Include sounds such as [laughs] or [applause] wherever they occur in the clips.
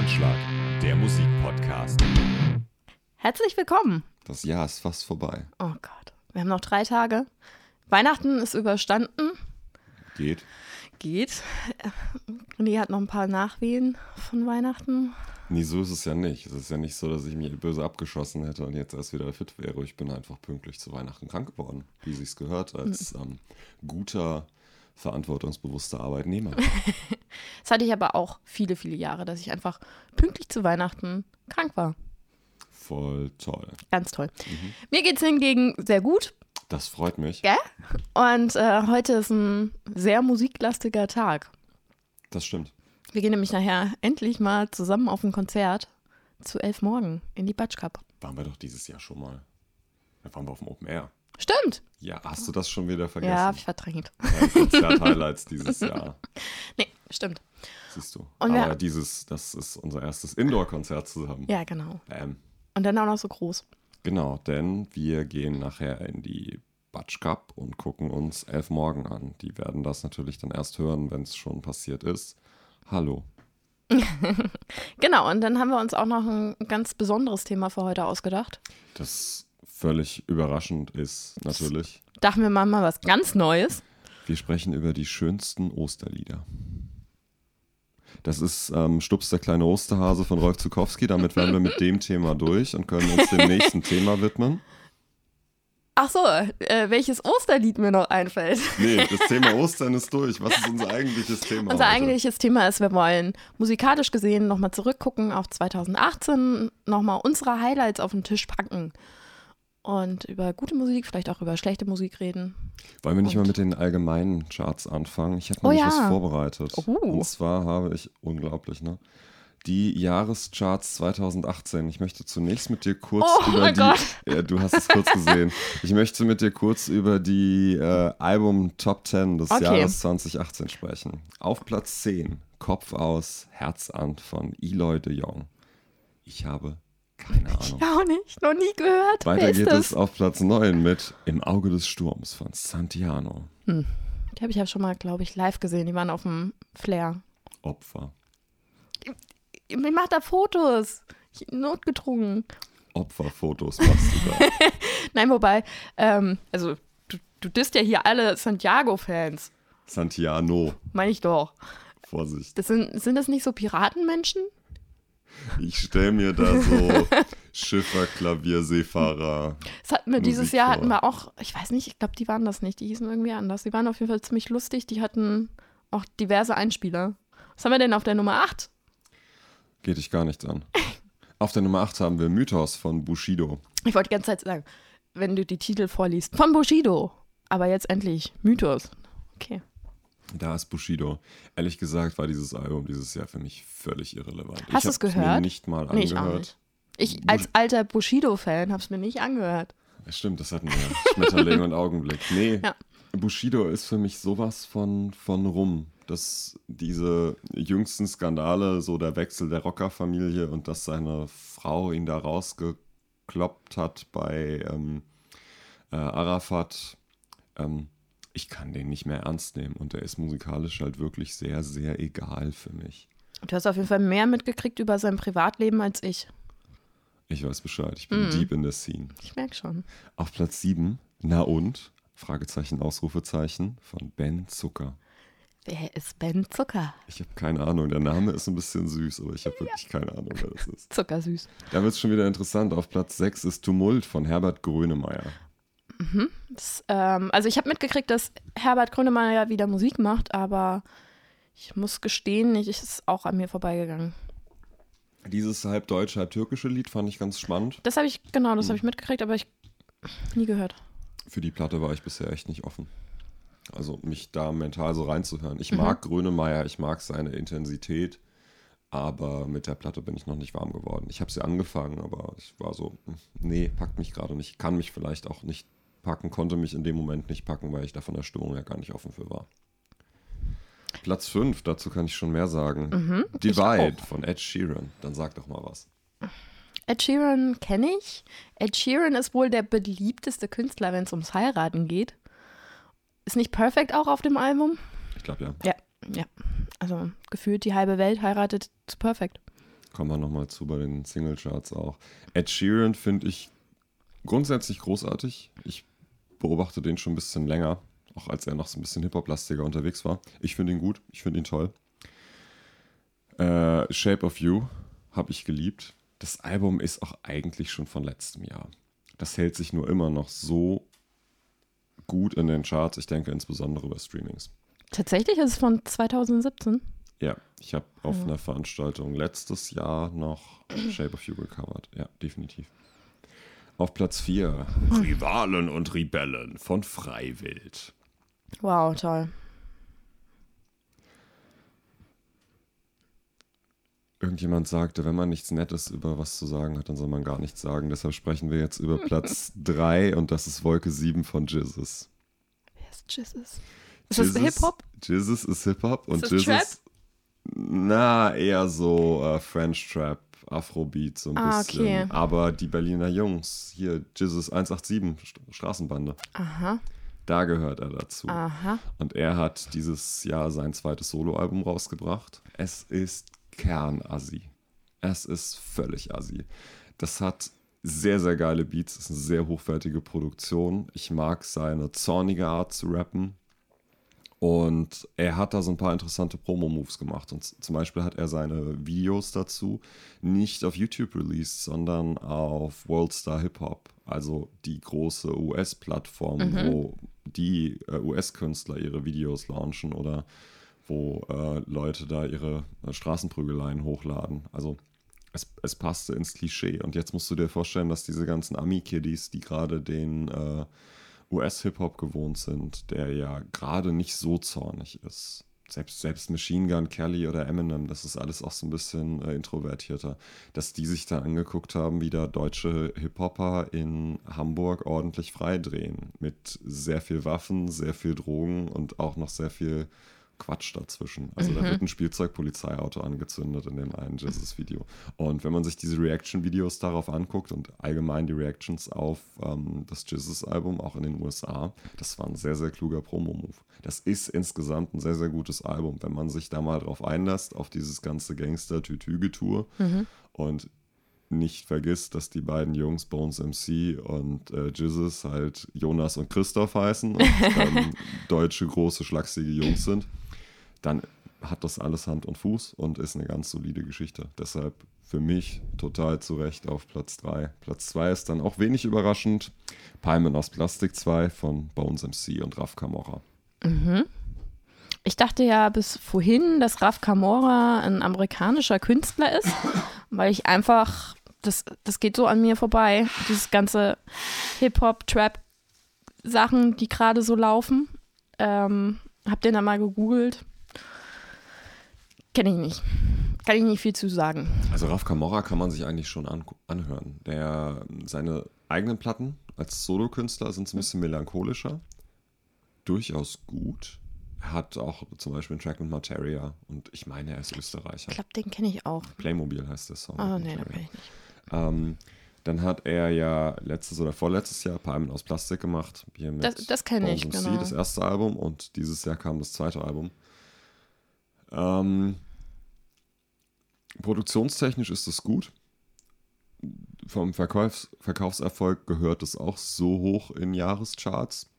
Anschlag, der Musikpodcast. Herzlich willkommen. Das Jahr ist fast vorbei. Oh Gott, wir haben noch drei Tage. Weihnachten ist überstanden. Geht. Geht. René hat noch ein paar Nachwehen von Weihnachten. Nee, so ist es ja nicht. Es ist ja nicht so, dass ich mich böse abgeschossen hätte und jetzt erst wieder fit wäre. Ich bin einfach pünktlich zu Weihnachten krank geworden, wie sich's gehört, als ähm, guter, verantwortungsbewusster Arbeitnehmer. [laughs] Das hatte ich aber auch viele, viele Jahre, dass ich einfach pünktlich zu Weihnachten krank war. Voll toll. Ganz toll. Mir geht es hingegen sehr gut. Das freut mich. Gell? Und äh, heute ist ein sehr musiklastiger Tag. Das stimmt. Wir gehen nämlich nachher endlich mal zusammen auf ein Konzert zu elf morgen in die Batsch Cup. Waren wir doch dieses Jahr schon mal. Da waren wir auf dem Open Air. Stimmt. Ja, hast du das schon wieder vergessen? Ja, hab ich verdrängt. Ja, Konzert-Highlights dieses [laughs] Jahr. Nee, stimmt. Siehst du. Und Aber dieses, das ist unser erstes Indoor-Konzert zusammen. Ja, genau. Bam. Und dann auch noch so groß. Genau, denn wir gehen nachher in die Batsch Cup und gucken uns Elf Morgen an. Die werden das natürlich dann erst hören, wenn es schon passiert ist. Hallo. [laughs] Genau, und dann haben wir uns auch noch ein ganz besonderes Thema für heute ausgedacht. Das völlig überraschend ist natürlich. Dachten wir mal, mal was ganz Neues. Wir sprechen über die schönsten Osterlieder. Das ist ähm, Stups der kleine Osterhase von Rolf Zukowski. Damit werden wir mit dem Thema durch und können uns dem nächsten Thema widmen. Ach so, äh, welches Osterlied mir noch einfällt. Nee, das Thema Ostern ist durch. Was ist unser eigentliches Thema? Unser heute? eigentliches Thema ist, wir wollen musikalisch gesehen nochmal zurückgucken auf 2018, nochmal unsere Highlights auf den Tisch packen und über gute Musik, vielleicht auch über schlechte Musik reden. Wollen wir nicht Und- mal mit den allgemeinen Charts anfangen? Ich habe Oh nämlich ja. was vorbereitet. Oh. Und zwar habe ich, unglaublich, ne? Die Jahrescharts 2018. Ich möchte zunächst mit dir kurz Oh über die. [laughs] Ja, du hast es kurz gesehen. Ich möchte mit dir kurz über die äh, Album Top 10 des Okay. Jahres 2018 sprechen. Auf Platz 10, Kopf aus, Herz an von Eloy de Jong. Ich habe keine Ahnung. Ja, auch nicht, noch nie gehört. Weiter geht es auf Platz 9 mit Im Auge des Sturms von Santiano. Die habe ich ja schon mal, glaube ich, live gesehen. Die waren auf dem Flair. Opfer. Ich mach da Fotos. Ich, notgedrungen. Opferfotos machst du da. [laughs] Nein, wobei, ähm, also du, du disst ja hier alle Santiago-Fans. Santiano. Meine ich doch. Vorsicht. Das sind, sind das nicht so Piratenmenschen? Ich stelle mir da so [laughs] Schiffer, Klavier, Seefahrer. Das hatten wir dieses Musik Jahr, vor. hatten wir auch, ich weiß nicht, ich glaube, die waren das nicht. Die hießen irgendwie anders. Die waren auf jeden Fall ziemlich lustig. Die hatten auch diverse Einspieler. Was haben wir denn auf der Nummer 8? Geht dich gar nichts an. [laughs] Auf der Nummer 8 haben wir Mythos von Bushido. Ich wollte die ganze Zeit sagen, wenn du die Titel vorliest. Von Bushido. Aber jetzt endlich Mythos. Okay. Da ist Bushido. Ehrlich gesagt war dieses Album dieses Jahr für mich völlig irrelevant. Hast ich du's hab's mir gehört? nicht mal Nee, ich auch angehört. nicht. Ich als alter Bushido-Fan habe es mir nicht angehört. Stimmt, das hatten wir. Schmetterling und Augenblick. Nee, [laughs] Ja. Bushido ist für mich sowas von, von rum. Dass diese jüngsten Skandale, so der Wechsel der Rockerfamilie und dass seine Frau ihn da rausgekloppt hat bei ähm, äh, Arafat, ähm, ich kann den nicht mehr ernst nehmen. Und er ist musikalisch halt wirklich sehr, sehr egal für mich. Du hast auf jeden Fall mehr mitgekriegt über sein Privatleben als ich. Ich weiß Bescheid, ich bin Mhm. deep in the scene. Ich merke schon. Auf Platz 7, na und? Fragezeichen, Ausrufezeichen von Ben Zucker. Wer ist Ben Zucker? Ich habe keine Ahnung. Der Name ist ein bisschen süß, aber ich habe wirklich keine Ahnung, wer das ist. [laughs] Zuckersüß. Da wird es schon wieder interessant. Auf Platz 6 ist Tumult von Herbert Grönemeyer. Das, ähm, also ich habe mitgekriegt, dass Herbert Grönemeyer wieder Musik macht, aber ich muss gestehen, ich ist auch an mir vorbeigegangen. Dieses halb deutsche, halb türkische Lied fand ich ganz spannend. Das habe ich, genau, das Hm. habe ich mitgekriegt, aber ich nie gehört. Für die Platte war ich bisher echt nicht offen. Also mich da mental so reinzuhören. Mhm. Ich mag Grönemeyer, ich mag seine Intensität, aber mit der Platte bin ich noch nicht warm geworden. Ich habe sie angefangen, aber ich war so, hm, nee, packt mich gerade nicht. Kann mich vielleicht auch nicht packen, konnte mich in dem Moment nicht packen, weil ich da von der Stimmung ja gar nicht offen für war. Platz 5, dazu kann ich schon mehr sagen. Mhm, Divide von Ed Sheeran. Dann sag doch mal was. Ed Sheeran kenne ich. Ed Sheeran ist wohl der beliebteste Künstler, wenn es ums Heiraten geht. Ist nicht Perfect auch auf dem Album? Ich glaube ja. Ja, ja. Also gefühlt die halbe Welt heiratet zu Perfect. Kommen wir nochmal zu bei den Singlecharts auch. Ed Sheeran finde ich grundsätzlich großartig. Ich beobachte den schon ein bisschen länger, auch als er noch so ein bisschen Hip-Hop-lastiger unterwegs war. Ich finde ihn gut, ich finde ihn toll. Äh, Shape of You habe ich geliebt. Das Album ist auch eigentlich schon von letztem Jahr. Das hält sich nur immer noch so gut in den Charts. Ich denke insbesondere über Streamings. Tatsächlich ist es von 2017. Ja, ich habe auf ja. einer Veranstaltung letztes Jahr noch Shape of You gecovert. Ja, definitiv. Auf Platz 4 Rivalen und Rebellen von Freiwild. Wow, toll. Irgendjemand sagte, wenn man nichts Nettes über was zu sagen hat, dann soll man gar nichts sagen. Deshalb sprechen wir jetzt über Platz [laughs] 3 und das ist Wolke 7 von Jizzes. Wer ist Jizzes? Ist das Hip-Hop? Jizzes ist Hip-Hop und ist Jizzes. Na, eher so äh, French Trap, Afrobeat so ein ah, bisschen. Okay. Aber die Berliner Jungs, hier Jizzes 187, Straßenbande. Aha. Da gehört er dazu. Aha. Und er hat dieses Jahr sein zweites Soloalbum rausgebracht. Es ist Kernassi. Es ist völlig assi. Das hat sehr, sehr geile Beats, es ist eine sehr hochwertige Produktion. Ich mag seine zornige Art zu rappen. Und er hat da so ein paar interessante Promo-Moves gemacht. Und zum Beispiel hat er seine Videos dazu nicht auf YouTube released, sondern auf Worldstar Hip Hop, also die große US-Plattform, mhm. wo die äh, US-Künstler ihre Videos launchen oder wo äh, Leute da ihre äh, Straßenprügeleien hochladen. Also es, es, passte ins Klischee. Und jetzt musst du dir vorstellen, dass diese ganzen Ami-Kiddies, die gerade den äh, US-Hip-Hop gewohnt sind, der ja gerade nicht so zornig ist. Selbst, selbst Machine Gun Kelly oder Eminem, das ist alles auch so ein bisschen äh, introvertierter, dass die sich da angeguckt haben, wie da deutsche Hip-Hopper in Hamburg ordentlich freidrehen. Mit sehr viel Waffen, sehr viel Drogen und auch noch sehr viel Quatsch dazwischen. Also mhm. da wird ein Spielzeugpolizeiauto angezündet in dem einen Jesus-Video. Und wenn man sich diese Reaction-Videos darauf anguckt und allgemein die Reactions auf ähm, das Jesus-Album, auch in den USA, das war ein sehr, sehr kluger Promo-Move. Das ist insgesamt ein sehr, sehr gutes Album, wenn man sich da mal drauf einlässt, auf dieses ganze Gangster-Tütü-Getue mhm. und nicht vergisst, dass die beiden Jungs, Bones MC und äh, Jizzes, halt Jonas und Christoph heißen und [laughs] ähm, deutsche, große, schlachsige Jungs sind dann hat das alles Hand und Fuß und ist eine ganz solide Geschichte. Deshalb für mich total zu Recht auf Platz 3. Platz 2 ist dann auch wenig überraschend. Palmen aus Plastik 2 von Bones MC und Raf Camorra. Mhm. Ich dachte ja bis vorhin, dass Raf Camorra ein amerikanischer Künstler ist, [laughs] weil ich einfach, das, das geht so an mir vorbei, dieses ganze Hip-Hop, Trap-Sachen, die gerade so laufen. Ähm, hab den dann mal gegoogelt Kenne ich nicht. Kann ich nicht viel zu sagen. Also Raf Camorra kann man sich eigentlich schon an, anhören. Der, seine eigenen Platten als Solokünstler sind ein bisschen melancholischer. Durchaus gut. Er hat auch zum Beispiel einen Track mit Materia und ich meine, er ist Österreicher. Ich glaube, den kenne ich auch. Playmobil heißt der Song. Oh, nee, den kenne ich nicht. Ähm, dann hat er ja letztes oder vorletztes Jahr Palmen aus Plastik gemacht. Hier mit das das kenne ich, genau. das erste Album und dieses Jahr kam das zweite Album. Ähm, produktionstechnisch ist es gut. Vom Verkaufs Verkaufserfolg gehört es auch so hoch in Jahrescharts.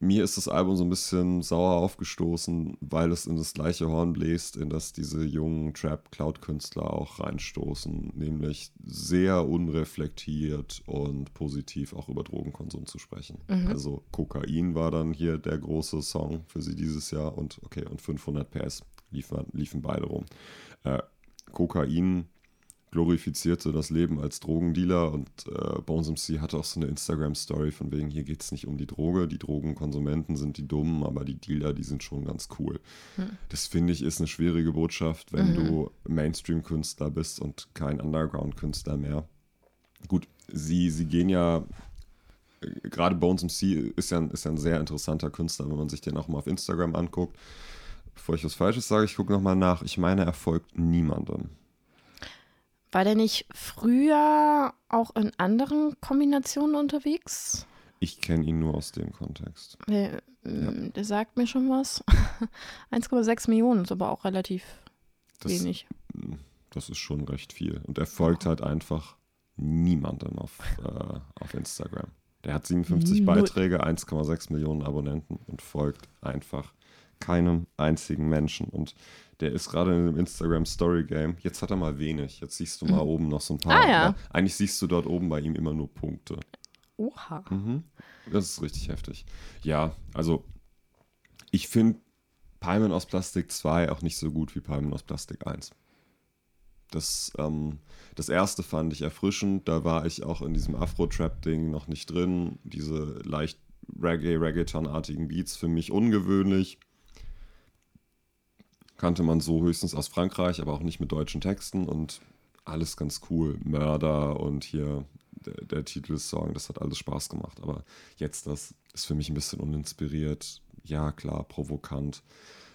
Mir ist das Album so ein bisschen sauer aufgestoßen, weil es in das gleiche Horn bläst, in das diese jungen Trap-Cloud-Künstler auch reinstoßen, nämlich sehr unreflektiert und positiv auch über Drogenkonsum zu sprechen. Mhm. Also Kokain war dann hier der große Song für sie dieses Jahr und okay, und 500 PS liefen, liefen beide rum. Äh, Kokain glorifizierte das Leben als Drogendealer und äh, Bones MC hatte auch so eine Instagram-Story von wegen, hier geht es nicht um die Droge, die Drogenkonsumenten sind die Dummen, aber die Dealer, die sind schon ganz cool. Hm. Das finde ich ist eine schwierige Botschaft, wenn mhm. du Mainstream-Künstler bist und kein Underground-Künstler mehr. Gut, sie, sie gehen ja, äh, gerade Bones MC ist ja, ist ja ein sehr interessanter Künstler, wenn man sich den auch mal auf Instagram anguckt bevor ich was Falsches sage, ich gucke nochmal nach. Ich meine, er folgt niemandem. War der nicht früher auch in anderen Kombinationen unterwegs? Ich kenne ihn nur aus dem Kontext. Der, ja. der sagt mir schon was. [laughs] 1,6 Millionen ist aber auch relativ das, wenig. Das ist schon recht viel. Und er folgt halt einfach niemandem auf, äh, auf Instagram. Der hat 57 Null. Beiträge, 1,6 Millionen Abonnenten und folgt einfach keinem einzigen Menschen. Und der ist gerade in dem Instagram Story Game. Jetzt hat er mal wenig. Jetzt siehst du mal oben noch so ein paar. Ah, ja. aber Eigentlich siehst du dort oben bei ihm immer nur Punkte. Oha. Mhm. Das ist richtig heftig. Ja, also ich finde Palmen aus Plastik 2 auch nicht so gut wie Palmen aus Plastik 1. Das, ähm, das erste fand ich erfrischend, da war ich auch in diesem Afro-Trap-Ding noch nicht drin. Diese leicht Reggae-Reggaeton-artigen Beats für mich ungewöhnlich. Kannte man so höchstens aus Frankreich, aber auch nicht mit deutschen Texten und alles ganz cool. Mörder und hier der, der Titelsong, das hat alles Spaß gemacht. Aber jetzt das ist für mich ein bisschen uninspiriert. Ja, klar, provokant.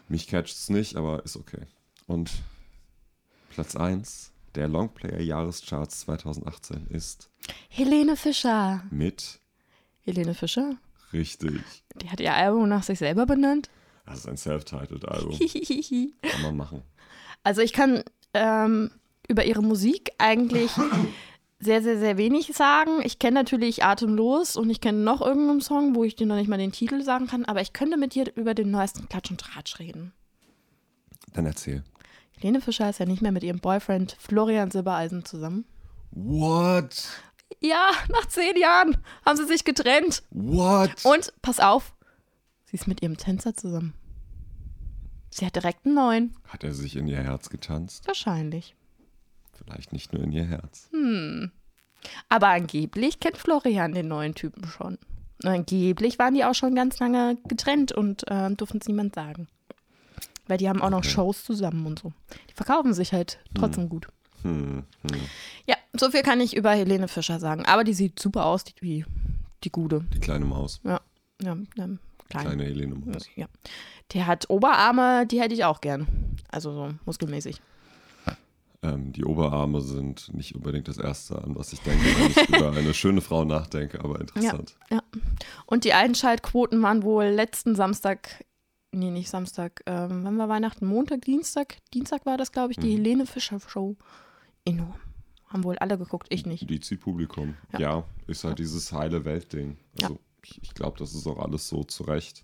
Mich catcht es nicht, aber ist okay. Und Platz 1 der Longplayer-Jahrescharts 2018 ist Helene Fischer. mit Helene Fischer? richtig. Die hat ihr Album nach sich selber benannt. Das ist ein self-titled Album. [laughs] Kann man machen. Also ich kann ähm, über ihre Musik eigentlich sehr, sehr, sehr wenig sagen. Ich kenne natürlich Atemlos und ich kenne noch irgendeinen Song, wo ich dir noch nicht mal den Titel sagen kann, aber ich könnte mit dir über den neuesten Klatsch und Tratsch reden. Dann erzähl. Helene Fischer ist ja nicht mehr mit ihrem Boyfriend Florian Silbereisen zusammen. What? Ja, nach zehn Jahren haben sie sich getrennt. What? Und pass auf, sie ist mit ihrem Tänzer zusammen. Sie hat direkt einen neuen. Hat er sich in ihr Herz getanzt? Wahrscheinlich. Vielleicht nicht nur in ihr Herz. Aber angeblich kennt Florian den neuen Typen schon. Angeblich waren die auch schon ganz lange getrennt und äh, durften es niemand sagen. Weil die haben auch noch Okay. Shows zusammen und so. Die verkaufen sich halt trotzdem gut. Hm, hm. Ja, so viel kann ich über Helene Fischer sagen. Aber die sieht super aus, die, die, die Gute. Die kleine Maus. Ja, ja, ja klein. Kleine Helene Maus. Ja. Der hat Oberarme, die hätte ich auch gern. Also so muskelmäßig. Ähm, die Oberarme sind nicht unbedingt das Erste, an was ich denke, wenn ich über eine schöne Frau nachdenke, aber interessant. Und die Einschaltquoten waren wohl letzten Samstag, nee, nicht Samstag, ähm, wann war Weihnachten? Montag, Dienstag? Dienstag war das, glaube ich, die Mhm. Helene Fischer Show. Enorm. Haben wohl alle geguckt, ich nicht. Die zieht Publikum. Ja. Ja, ist halt dieses heile Welt-Ding. Ja. Also ich, glaube, das ist auch alles so zurecht.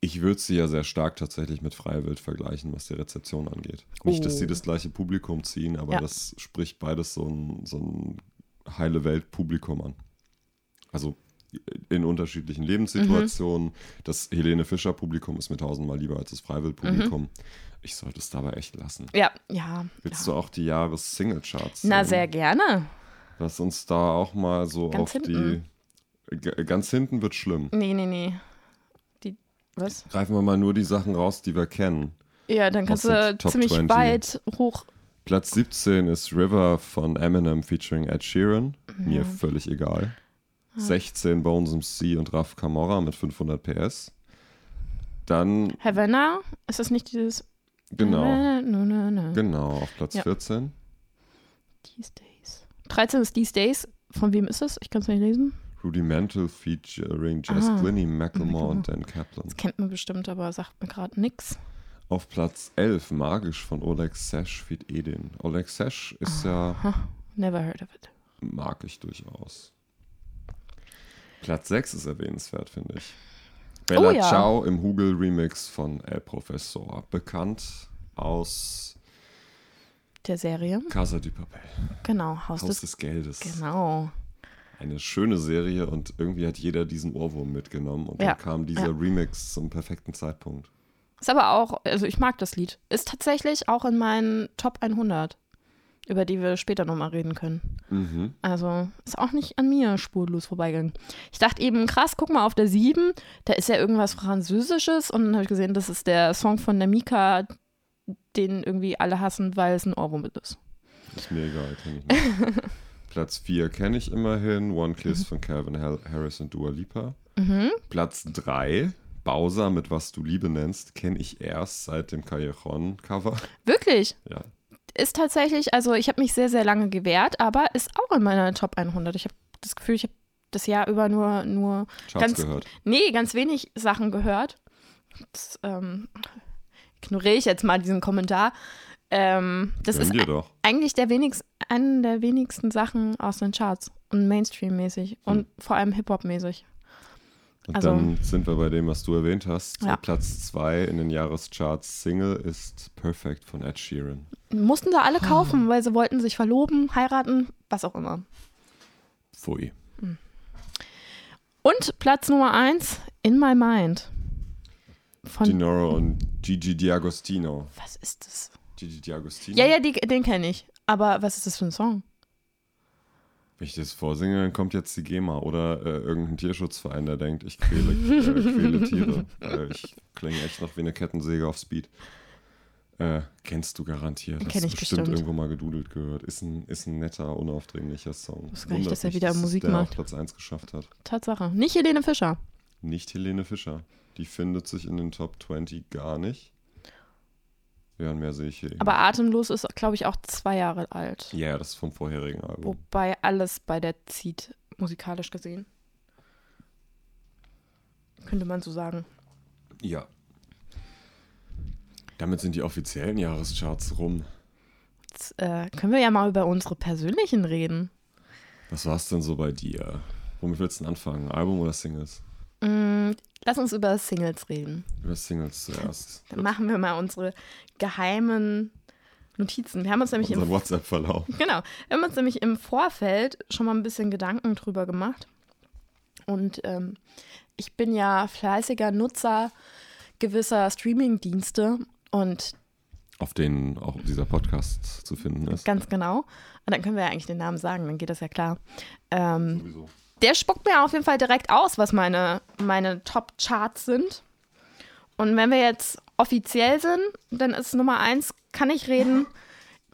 Ich würde sie ja sehr stark tatsächlich mit Freiwild vergleichen, was die Rezeption angeht. Nicht, dass sie Oh. das gleiche Publikum ziehen, aber Ja. das spricht beides so ein, so ein heile Welt-Publikum an. Also in unterschiedlichen Mhm. Lebenssituationen. Das Helene Fischer-Publikum ist mir tausendmal lieber als das Freiwild-Publikum. Mhm. Ich sollte es dabei echt lassen. Ja, ja. Willst ja. du auch die Jahres-Single-Charts Na, sehen? sehr gerne. Lass uns da auch mal so Ganz auf hinten. die. G ganz hinten wird schlimm. Nee, nee, nee. Die, was? Greifen wir mal nur die Sachen raus, die wir kennen. Ja, dann kannst du ziemlich 20. weit hoch. Platz 17 ist River von Eminem featuring Ed Sheeran. Mhm. Mir völlig egal. 16 Bones MC und Raf Camorra mit 500 PS. Dann, Havana? Ist das nicht dieses. genau, Havana, no, no, no. genau, auf Platz Ja. 14. These Days. 13 ist These Days. Von wem ist es? Ich kann es nicht lesen. Rudimental featuring Jess Ah, Glynny, Macklemore und Dan Kaplan. Das kennt man bestimmt, aber sagt mir gerade nix. Auf Platz 11 Magisch von Oleg Sesh feat Edin. Oleg Sesh ist ja Never heard of it. mag ich durchaus. Platz 6 ist erwähnenswert, finde ich. Bella Oh ja. Ciao im Hugel-Remix von El Professor. Bekannt aus Der Serie. Casa de Papel. Genau, Haus, Haus des. des Geldes. Genau. Eine schöne Serie und irgendwie hat jeder diesen Ohrwurm mitgenommen und Ja, dann kam dieser Remix zum perfekten Zeitpunkt. Ist aber auch, also ich mag das Lied. Ist tatsächlich auch in meinen Top 100, über die wir später nochmal reden können. Mhm. Also ist auch nicht an mir spurlos vorbeigegangen. Ich dachte eben, krass, guck mal auf der 7, da ist ja irgendwas Französisches und dann habe ich gesehen, das ist der Song von der Mika, den irgendwie alle hassen, weil es ein Ohrwurm ist. Ist mir egal, kenn ich nicht. [laughs] Platz 4 kenne ich immerhin. One Kiss von Calvin Harris und Dua Lipa. Mhm. Platz 3, Bowser mit Was du Liebe nennst, kenne ich erst seit dem Callejon-Cover. Wirklich? Ja. Ist tatsächlich, also ich habe mich sehr, sehr lange gewehrt, aber ist auch in meiner Top 100. Ich habe das Gefühl, ich habe das Jahr über nur, nur, Charts Ganz- gehört. nee, ganz wenig Sachen gehört. Das ähm, ignoriere ich jetzt mal diesen Kommentar. Ähm, das Gönn ist eigentlich der wenigst, eine der wenigsten Sachen aus den Charts und Mainstream-mäßig und vor allem Hip-Hop-mäßig. Und Also- dann sind wir bei dem, was du erwähnt hast. Ja. Platz 2 in den Jahrescharts Single ist Perfect von Ed Sheeran. Mussten da alle kaufen, weil sie wollten sich verloben, heiraten, was auch immer. Pfui. Und Platz Nummer eins, In My Mind. Von, Dinoro und Gigi D'Agostino. was ist das? Gigi D'Agostino? Ja, ja, die, den kenne ich. Aber was ist das für ein Song? Wenn ich das vorsinge, dann kommt jetzt die GEMA oder äh, irgendein Tierschutzverein, der denkt, ich quäle, äh, quäle Tiere. [laughs] Äh, ich klinge echt noch wie eine Kettensäge auf Speed. Äh, kennst du garantiert. Hast Kenn du ich bestimmt, bestimmt. irgendwo mal gedudelt gehört. Ist ein, ist ein netter, unaufdringlicher Song. Wusste gar nicht, dass er wieder es Musik der macht. auf Platz 1 geschafft hat. Tatsache. Nicht Helene Fischer. Nicht Helene Fischer. Die findet sich in den Top 20 gar nicht. Ja, und mehr sehe ich hier. eben Aber Atemlos ist, glaube ich, auch zwei Jahre alt. Ja, das ist vom vorherigen Album. Wobei alles bei der zieht, musikalisch gesehen. Könnte man so sagen. Ja. Damit sind die offiziellen Jahrescharts rum. Jetzt äh, können wir ja mal über unsere persönlichen reden. Was war es denn so bei dir? Womit willst du denn anfangen? Album oder Singles? Mm, lass uns über Singles reden. Über Singles zuerst. Dann machen wir mal unsere geheimen Notizen. Wir haben uns nämlich im Unser WhatsApp-Verlauf. Genau. Wir haben uns nämlich im Vorfeld schon mal ein bisschen Gedanken drüber gemacht. Und ähm, ich bin ja fleißiger Nutzer gewisser Streaming-Dienste und Auf denen auch dieser Podcast zu finden ist. ganz genau. Und dann können wir ja eigentlich den Namen sagen, dann geht das ja klar. Ähm, Sowieso. Der spuckt mir auf jeden Fall direkt aus, was meine, meine Top-Charts sind. Und wenn wir jetzt offiziell sind, dann ist Nummer eins, kann ich reden,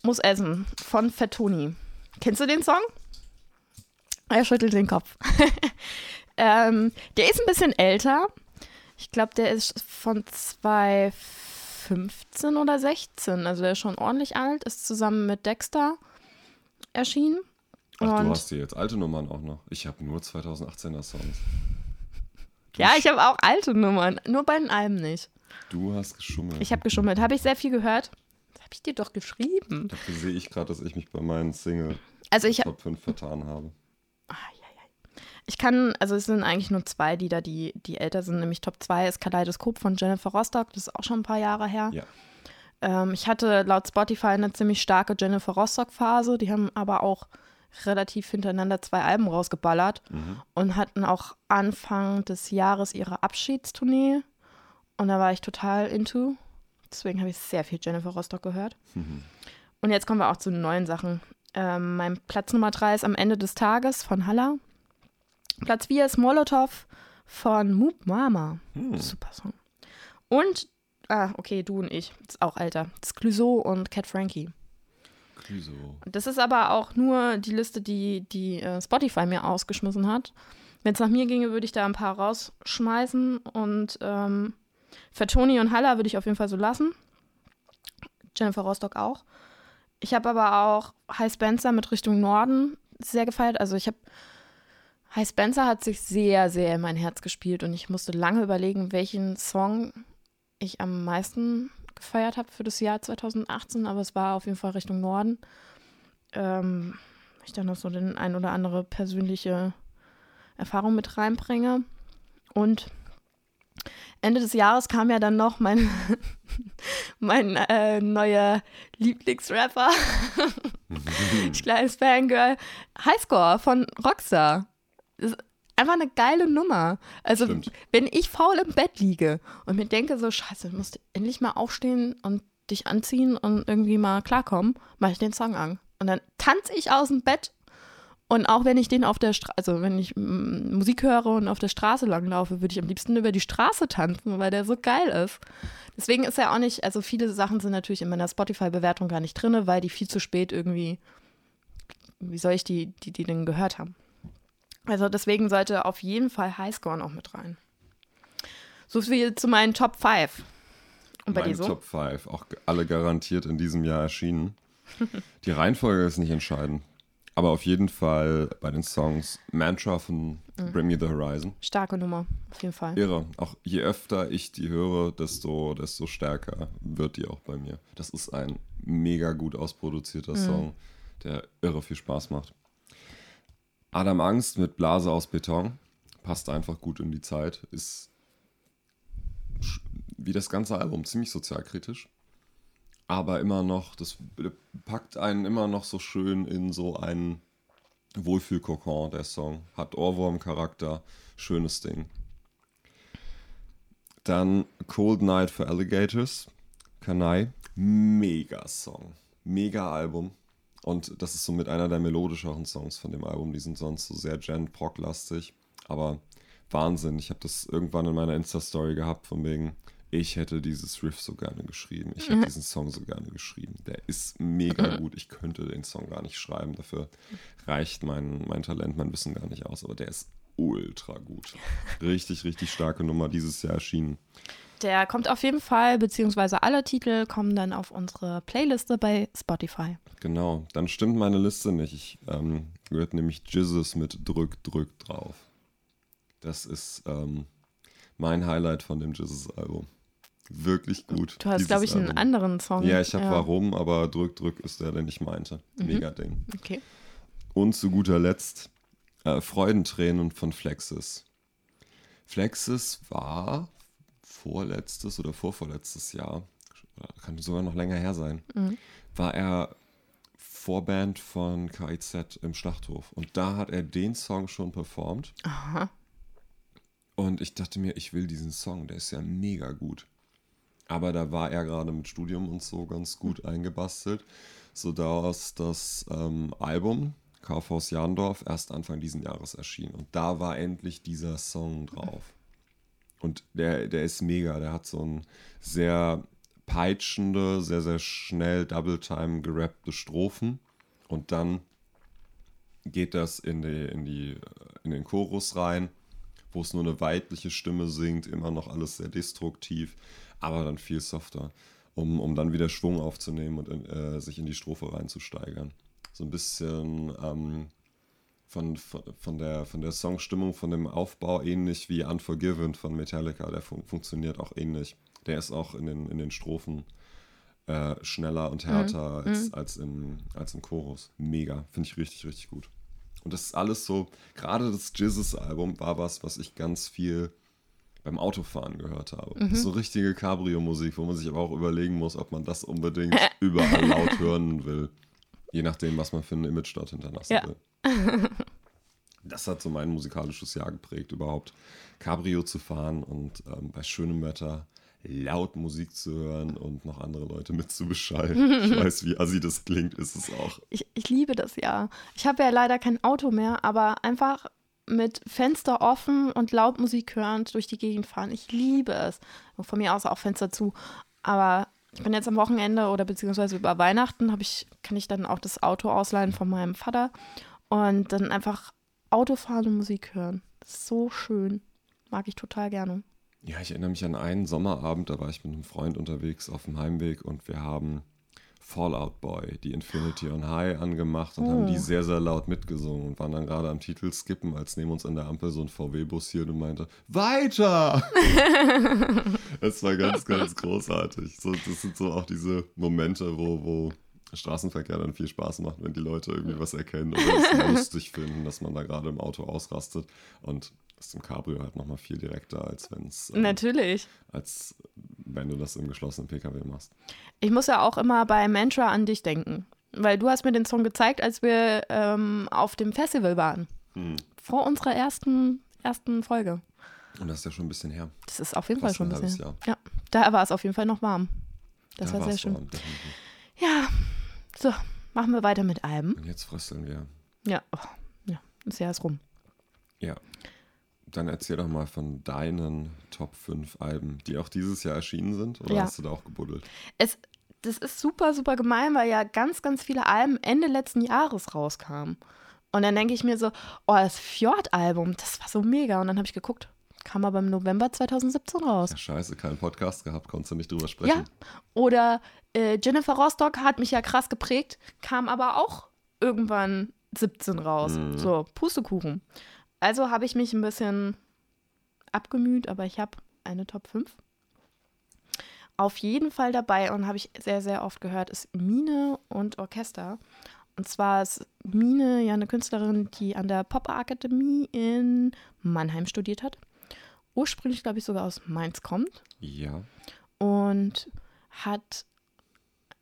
muss essen, von Fettoni. Kennst du den Song? Er schüttelt den Kopf. [laughs] ähm, der ist ein bisschen älter. Ich glaube, der ist von 2015 oder 16. Also der ist schon ordentlich alt, ist zusammen mit Dexter erschienen. Ach, Und- du hast hier jetzt alte Nummern auch noch. Ich habe nur 2018er Songs. Ja, ich habe auch alte Nummern, nur bei den Alben nicht. Du hast geschummelt. Ich habe geschummelt. Habe ich sehr viel gehört? Das habe ich dir doch geschrieben. Dafür sehe ich gerade, dass ich mich bei meinen Single Also ich, Top 5 vertan habe. ich kann, also es sind eigentlich nur zwei Lieder, die, die älter sind. Nämlich Top 2 ist Kaleidoskop von Jennifer Rostock. Das ist auch schon ein paar Jahre her. Ja. Ähm, ich hatte laut Spotify eine ziemlich starke Jennifer Rostock-Phase. Die haben aber auch relativ hintereinander zwei Alben rausgeballert und hatten auch Anfang des Jahres ihre Abschiedstournee. Und da war ich total into. Deswegen habe ich sehr viel Jennifer Rostock gehört. Und jetzt kommen wir auch zu den neuen Sachen. Ähm, mein Platz Nummer drei ist am Ende des Tages von Halla. Platz vier ist Molotow von Moop Mama. Super Song. Und, ah, okay, du und ich. Das ist auch älter. Das ist Clouseau und Cat Frankie. Wieso? Das ist aber auch nur die Liste, die, die äh, Spotify mir ausgeschmissen hat. Wenn es nach mir ginge, würde ich da ein paar rausschmeißen und ähm, für Toni und Halla würde ich auf jeden Fall so lassen. Jennifer Rostock auch. Ich habe aber auch High Spencer mit Richtung Norden sehr gefeiert. Also ich habe High Spencer hat sich sehr, sehr in mein Herz gespielt und ich musste lange überlegen, welchen Song ich am meisten gefeiert habe für das Jahr 2018, aber es war auf jeden Fall Richtung Norden. Ähm, ich dann noch so den ein oder andere persönliche Erfahrung mit reinbringe. Und Ende des Jahres kam ja dann noch mein, [laughs] mein äh, neuer Lieblingsrapper, [laughs] [laughs] ich kleines Fangirl, Highscore von Rockstar. Einfach eine geile Nummer. Also, Stimmt. wenn ich faul im Bett liege und mir denke so, scheiße, du musst endlich mal aufstehen und dich anziehen und irgendwie mal klarkommen, mache ich den Song an. Und dann tanze ich aus dem Bett und auch wenn ich den auf der Straße, also wenn ich mm, Musik höre und auf der Straße langlaufe, würde ich am liebsten über die Straße tanzen, weil der so geil ist. Deswegen ist er auch nicht, also viele Sachen sind natürlich in meiner Spotify-Bewertung gar nicht drin, weil die viel zu spät irgendwie, wie soll ich die, die, die denn gehört haben. Also deswegen sollte auf jeden Fall Highscore noch mit rein. So viel zu meinen Top 5. Und bei dir so? Top 5, auch alle garantiert in diesem Jahr erschienen. [laughs] Die Reihenfolge ist nicht entscheidend. Aber auf jeden Fall bei den Songs Mantra von Mhm. Bring Me the Horizon. Starke Nummer, auf jeden Fall. Irre. Auch je öfter ich die höre, desto, desto stärker wird die auch bei mir. Das ist ein mega gut ausproduzierter Song, der irre viel Spaß macht. Adam Angst mit Blase aus Beton passt einfach gut in die Zeit, ist wie das ganze Album ziemlich sozialkritisch, aber immer noch, das packt einen immer noch so schön in so einen Wohlfühlkokon, der Song. Hat Ohrwurm-Charakter, schönes Ding. Dann Cold Night for Alligators, Kanai, mega Song, mega Album. Und das ist somit einer der melodischeren Songs von dem Album. Die sind sonst so sehr Gen-Proc-lastig. Aber Wahnsinn. Ich habe das irgendwann in meiner Insta-Story gehabt, von wegen, ich hätte dieses Riff so gerne geschrieben. Ich hätte diesen Song so gerne geschrieben. Der ist mega gut. Ich könnte den Song gar nicht schreiben. Dafür reicht mein, mein Talent, mein Wissen gar nicht aus. Aber der ist ultra gut. Richtig, richtig starke Nummer dieses Jahr erschienen. Der kommt auf jeden Fall, beziehungsweise alle Titel kommen dann auf unsere Playliste bei Spotify. Genau, dann stimmt meine Liste nicht. Ich ähm, gehört nämlich Jizzes mit Drück, Drück drauf. Das ist ähm, mein Highlight von dem Jizzes-Album. Wirklich gut. Du hast, glaube ich, einen Album. anderen Song. Ja, ich habe Warum, aber Drück, Drück ist der, den ich meinte. Mhm. Mega Ding. Okay. Und zu guter Letzt äh, Freudentränen von Flexis. Flexis war vorletztes oder vorvorletztes Jahr, kann sogar noch länger her sein, Mhm. war er Vorband von KIZ im Schlachthof. Und da hat er den Song schon performt. Aha. Und ich dachte mir, ich will diesen Song, der ist ja mega gut. Aber da war er gerade mit Studium und so ganz gut eingebastelt, sodass das ähm, Album Kaufhaus Jahndorf erst Anfang diesen Jahres erschien. Und da war endlich dieser Song drauf. Und der, der ist mega. Der hat so ein sehr peitschende, sehr, sehr schnell Double-Time gerappte Strophen. Und dann geht das in, die, in, die, in den Chorus rein, wo es nur eine weibliche Stimme singt, immer noch alles sehr destruktiv, aber dann viel softer, um, um dann wieder Schwung aufzunehmen und in, äh, sich in die Strophe reinzusteigern. So ein bisschen ähm, von, von, von, der, von der Songstimmung, von dem Aufbau ähnlich wie Unforgiven von Metallica, der fun funktioniert auch ähnlich. Der ist auch in den, in den Strophen äh, schneller und härter als, als, im, als im Chorus. Mega, finde ich richtig, richtig gut. Und das ist alles so, gerade das Jizzes-Album war was, was ich ganz viel beim Autofahren gehört habe. Das ist so richtige Cabrio-Musik, wo man sich aber auch überlegen muss, ob man das unbedingt [laughs] überall laut hören will. Je nachdem, was man für ein Image dort hinterlassen Ja. will. [laughs] Das hat so mein musikalisches Jahr geprägt, überhaupt Cabrio zu fahren und ähm, bei schönem Wetter laut Musik zu hören und noch andere Leute mitzubeschallen. Ich [laughs] weiß, wie assi das klingt, ist es auch. Ich, ich liebe das ja. Ich habe ja leider kein Auto mehr, aber einfach mit Fenster offen und laut Musik hörend durch die Gegend fahren. Ich liebe es. Und von mir aus auch Fenster zu. Aber ich bin jetzt am Wochenende oder beziehungsweise über Weihnachten habe ich, kann ich dann auch das Auto ausleihen von meinem Vater und dann einfach Auto fahren und Musik hören. So schön. Mag ich total gerne. Ja, ich erinnere mich an einen Sommerabend, da war ich mit einem Freund unterwegs auf dem Heimweg und wir haben Fallout Boy, die Infinity on High angemacht und haben die sehr, sehr laut mitgesungen und waren dann gerade am Titel skippen, als neben uns an der Ampel so ein VW-Bus hier und meinte, weiter! [laughs] das war ganz, ganz großartig. So, das sind so auch diese Momente, wo, wo Straßenverkehr dann viel Spaß macht, wenn die Leute irgendwie was erkennen oder es lustig finden, dass man da gerade im Auto ausrastet. Und ist im Cabrio halt nochmal viel direkter, als wenn es Natürlich. als wenn du das im geschlossenen PKW machst. Ich muss ja auch immer bei Mantra an dich denken. Weil du hast mir den Song gezeigt, als wir ähm, auf dem Festival waren. Hm. Vor unserer ersten, ersten Folge. Und das ist ja schon ein bisschen her. Das ist auf jeden Fall Fast schon ein bisschen. halbes Ja, da war es auf jeden Fall noch warm. Das Da war sehr schön. warm. Ja, so, machen wir weiter mit Alben. Und jetzt frösteln wir. Ja, oh, ja, das Jahr ist rum. Ja. Dann erzähl doch mal von deinen Top 5 Alben, die auch dieses Jahr erschienen sind. Oder Ja. hast du da auch gebuddelt? Es, das ist super, super gemein, weil ja ganz, ganz viele Alben Ende letzten Jahres rauskamen. Und dann denke ich mir so, oh, das Fjord-Album, das war so mega. Und dann habe ich geguckt, kam aber im November 2017 raus. Ja, scheiße, keinen Podcast gehabt, konntest du nicht drüber sprechen. Ja. Oder äh, Jennifer Rostock hat mich ja krass geprägt, kam aber auch irgendwann 17 raus. Mhm. So, Pustekuchen. Also habe ich mich ein bisschen abgemüht, aber ich habe eine Top 5. auf jeden Fall dabei und habe ich sehr, sehr oft gehört, ist Mine und Orchester. Und zwar ist Mine ja eine Künstlerin, die an der Pop-Akademie in Mannheim studiert hat. Ursprünglich, glaube ich, sogar aus Mainz kommt. Ja. Und hat